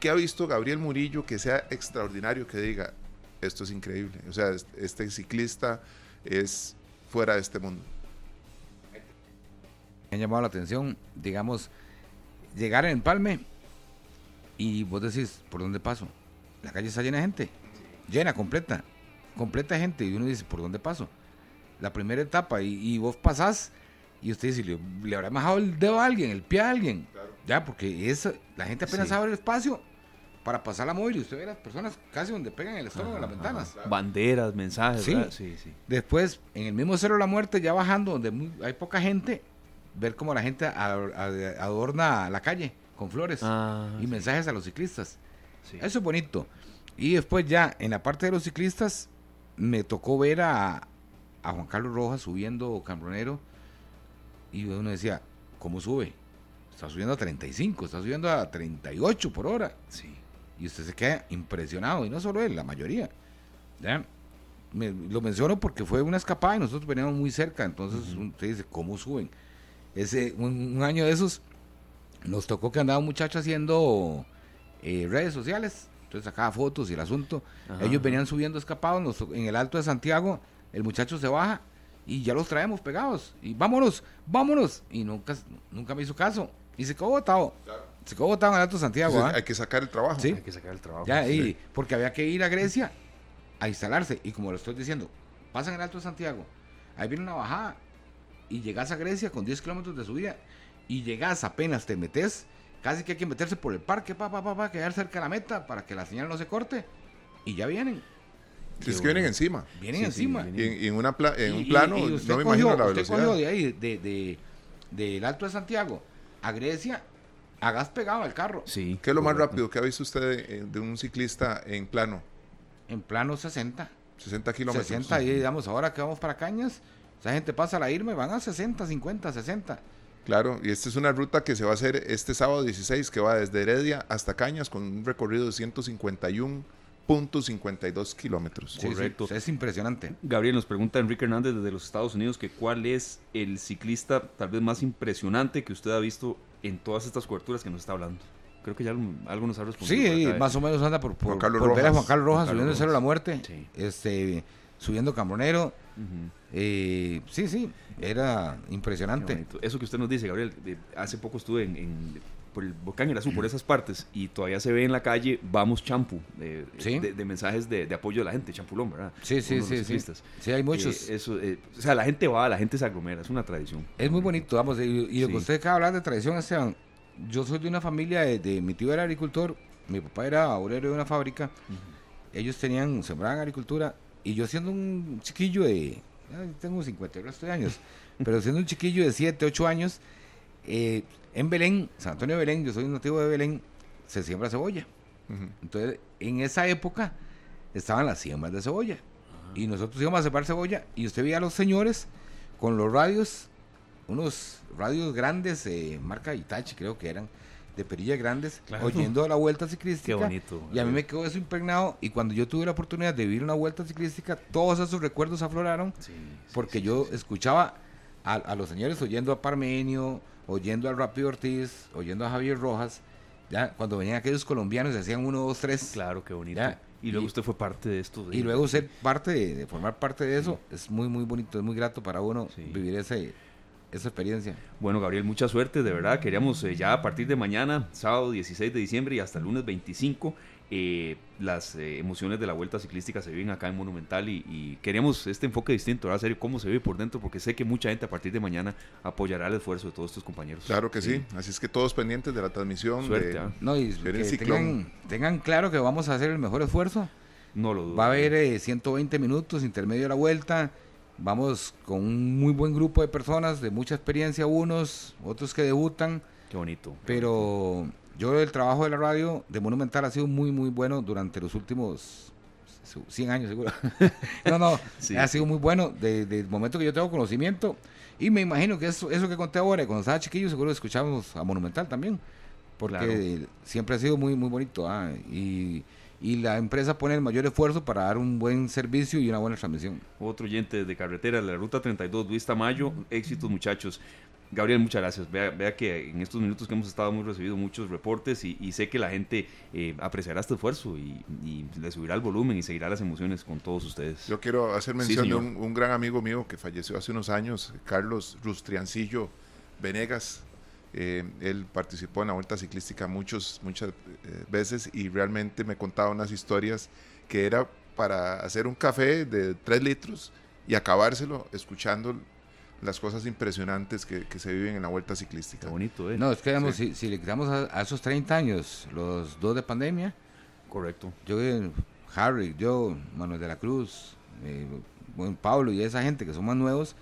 ¿Qué ha visto Gabriel Murillo que sea extraordinario que diga, esto es increíble? O sea, es- este ciclista es fuera de este mundo. me ha llamado la atención, digamos, llegar en Empalme y vos decís, ¿por dónde paso? La calle está llena de gente, llena, completa, completa de gente, y uno dice, ¿por dónde paso? La primera etapa, y, y vos pasás, y usted dice, ¿le, le habrá bajado el dedo a alguien, el pie a alguien? Ya, porque es, la gente apenas Sí. abre el espacio para pasar la móvil, y usted ve a las personas casi donde pegan el estómago en las ventanas. Banderas, mensajes, Sí. Sí, sí. Después, en el mismo Cerro de la Muerte, ya bajando, donde muy- hay poca gente, ver cómo la gente ador- ad- adorna la calle con flores Ah, y sí, mensajes a los ciclistas. sí. Eso es bonito. Y después ya, en la parte de los ciclistas, me tocó ver a, a Juan Carlos Rojas subiendo Cambronero y uno decía, ¿cómo sube? Está subiendo a 35, está subiendo a 38 por hora. Sí. Y usted se queda impresionado, y no solo él, la mayoría. ¿Ya? Me- lo menciono porque fue una escapada y nosotros veníamos muy cerca, entonces usted dice, ¿cómo suben? Ese, un, un año de esos nos tocó que andaba un muchacho haciendo eh, redes sociales, entonces sacaba fotos y el asunto. Ajá, Ellos venían subiendo escapados nos en el Alto de Santiago, el muchacho se baja y ya los traemos pegados. Y vámonos, vámonos. Y nunca, nunca me hizo caso. Y se quedó botado. Se quedó botado en el Alto Santiago. Entonces, ¿ah? hay que sacar el trabajo. Sí. Hay que sacar el trabajo. Ya, Sí. y porque había que ir a Grecia a instalarse. Y como lo estoy diciendo, pasan el Alto Santiago, ahí viene una bajada y llegas a Grecia con 10 kilómetros de subida y llegas apenas te metes, casi que hay que meterse por el parque, pa, pa, pa, pa, quedar cerca de la meta para que la señal no se corte. Y ya vienen, Es que vienen encima. vienen Sí, sí, encima. vienen. Y en, y en una pla- en Y- un y- plano, y usted no me cogió- imagino la usted cogió velocidad. de ahí, de, de- del Alto de Santiago a Grecia, a gas pegado al carro, Sí. ¿Qué es lo más rápido que ha visto usted de, de un ciclista en plano? en plano 60. 60 kilómetros. 60 y digamos, ahora que vamos para Cañas, esa gente pasa a la irme, van a 60, 50, 60. Claro, y esta es una ruta que se va a hacer este sábado 16, que va desde Heredia hasta Cañas con un recorrido de 151.52 kilómetros. Sí, sí, Correcto. es impresionante. Gabriel nos pregunta Enrique Hernández desde los Estados Unidos que cuál es el ciclista tal vez más impresionante que usted ha visto en todas estas coberturas que nos está hablando. Creo que ya algo, algo nos ha respondido. Sí, ¿eh? más o menos anda por, por, Juan Carlos por ver a Rojas. Juan Carlos Rojas Juan Carlos subiendo el cero de la muerte, Sí. este, subiendo Cambronero. Eh, sí, sí, era impresionante. Eso que usted nos dice, Gabriel, hace poco estuve en, en- por el volcán Irazú, por esas partes, y todavía se ve en la calle Vamos Champu, de, Sí. de, de mensajes de, de apoyo de la gente, champulón, ¿verdad? Sí, sí, sí, sí. hay muchos. Eh, eso, eh, o sea, la gente va, la gente se aglomera, es una tradición. Es muy bonito, vamos, y, y lo Sí. que usted acaba de hablar de tradición, Esteban, yo soy de una familia de, de- mi tío era agricultor, mi papá era obrero de una fábrica, ellos tenían, sembraban agricultura, y yo siendo un chiquillo de, tengo 50 y resto de años, pero siendo un chiquillo de 7, 8 años, eh, en Belén, San Antonio de Belén, yo soy un nativo de Belén, se siembra cebolla. Entonces, en esa época estaban las siembras de cebolla. Y nosotros íbamos a sembrar cebolla y usted veía a los señores con los radios, unos radios grandes, eh, marca Itachi creo que eran, de perillas grandes, Claro. oyendo la vuelta ciclística. Qué bonito. Y a mí me quedó eso impregnado y cuando yo tuve la oportunidad de vivir una vuelta ciclística, todos esos recuerdos afloraron Sí, sí, porque sí, yo escuchaba a, a los señores oyendo a Parmenio, oyendo a Rápido Ortiz, oyendo a Javier Rojas, ya cuando venían aquellos colombianos y hacían uno, dos, tres. Claro, qué bonito. Ya, y luego y- usted fue parte de esto. de- Y luego ser parte de, de formar parte de eso es muy muy bonito, es muy grato para uno Sí. vivir ese, esa experiencia. Bueno, Gabriel, mucha suerte, de verdad. Queríamos eh, ya a partir de mañana, sábado 16 de diciembre y hasta el lunes 25, eh, las eh, emociones de la vuelta ciclística se viven acá en Monumental y, y queríamos este enfoque distinto, ahora serio, cómo se vive por dentro, porque sé que mucha gente a partir de mañana apoyará el esfuerzo de todos estos compañeros. Claro que sí. Así es que todos pendientes de la transmisión. Suerte, de- ¿ah? No, y que tengan, tengan claro que vamos a hacer el mejor esfuerzo. No lo dudo. Va a haber eh, 120 minutos intermedio de la vuelta. Vamos con un muy buen grupo de personas de mucha experiencia, unos, otros que debutan. Qué bonito. Pero yo el trabajo de la radio de Monumental ha sido muy, muy bueno durante los últimos su- 100 años, seguro. no, no, Sí. ha sido muy bueno desde el momento que yo tengo conocimiento. Y me imagino que eso, eso que conté ahora, cuando estaba chiquillo, seguro escuchábamos a Monumental también. Porque Claro. siempre ha sido muy, muy bonito. ah, y, y la empresa pone el mayor esfuerzo para dar un buen servicio y una buena transmisión. Otro oyente de carretera, la ruta 32, Luis Tamayo. Éxitos, muchachos. Gabriel, muchas gracias. Vea, vea que en estos minutos que hemos estado hemos recibido muchos reportes y, y sé que la gente eh, apreciará este esfuerzo y, y le subirá el volumen y seguirá las emociones con todos ustedes. Yo quiero hacer Sí, mención de señor. un, un gran amigo mío que falleció hace unos años, Carlos Rustriancillo Venegas. Eh, él participó en la Vuelta Ciclística muchos, muchas eh, veces y realmente me contaba unas historias que era para hacer un café de 3 litros y acabárselo escuchando las cosas impresionantes que, que se viven en la Vuelta Qué Ciclística. bonito, ¿eh? No, es que digamos, si, si le quitamos a, a esos 30 años los dos de pandemia, Correcto. yo, eh, Harry, yo, Manuel de la Cruz, eh, buen Pablo y esa gente que son más nuevos,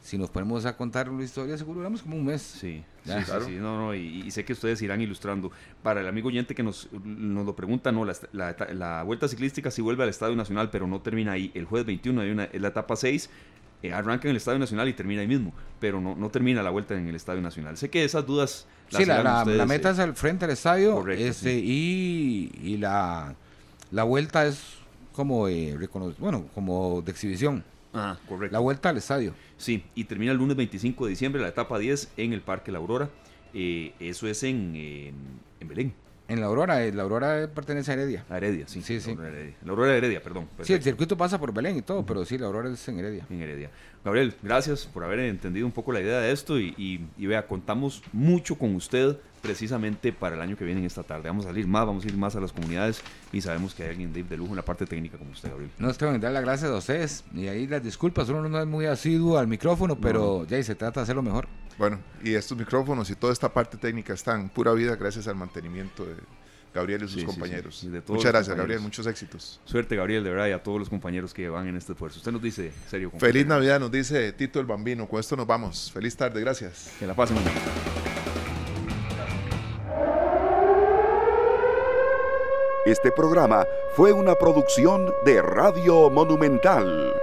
si nos ponemos a contar la historia, seguro duramos como un mes. Sí, Ya. sí, sí, Claro. sí, no, no, y, y sé que ustedes irán ilustrando. Para el amigo oyente que nos, nos lo pregunta, no, la, la, la Vuelta Ciclística sí vuelve al Estadio Nacional, pero no termina ahí. El jueves 21 hay una, es la etapa 6, eh, arranca en el Estadio Nacional y termina ahí mismo, pero no, no termina la vuelta en el Estadio Nacional. Sé que esas dudas... sí, la, meta eh, es al frente del estadio este, y, y la, la vuelta es como, eh, bueno, como de exhibición. Ah, correcto. La vuelta al estadio. Sí, y termina el lunes 25 de diciembre, la etapa 10 en el Parque La Aurora. Eh, eso es en, en Belén. En la Aurora, eh, la Aurora pertenece a Heredia. A Heredia, sí. Sí, sí. La Aurora, de Heredia, perdón. Sí, el circuito pasa por Belén y todo, pero sí, la Aurora es en Heredia. En Heredia. Gabriel, gracias por haber entendido un poco la idea de esto y, y, vea, contamos mucho con usted precisamente para el año que viene en esta tarde. Vamos a salir más, vamos a ir más a las comunidades y sabemos que hay alguien de, de lujo en la parte técnica como usted, Gabriel. No, tengo que dar las gracias a ustedes y ahí las disculpas, uno no es muy asiduo al micrófono, pero ya y se trata de hacerlo mejor. Bueno, y estos micrófonos y toda esta parte técnica están pura vida gracias al mantenimiento de Gabriel y sus compañeros. Muchas gracias, Gabriel. Muchos éxitos. Suerte, Gabriel, de verdad, y a todos los compañeros que van en este esfuerzo. Usted nos dice, serio. Feliz Navidad, nos dice Tito el Bambino. Con esto nos vamos. Feliz tarde, gracias. Que la pasen. Este programa fue una producción de Radio Monumental.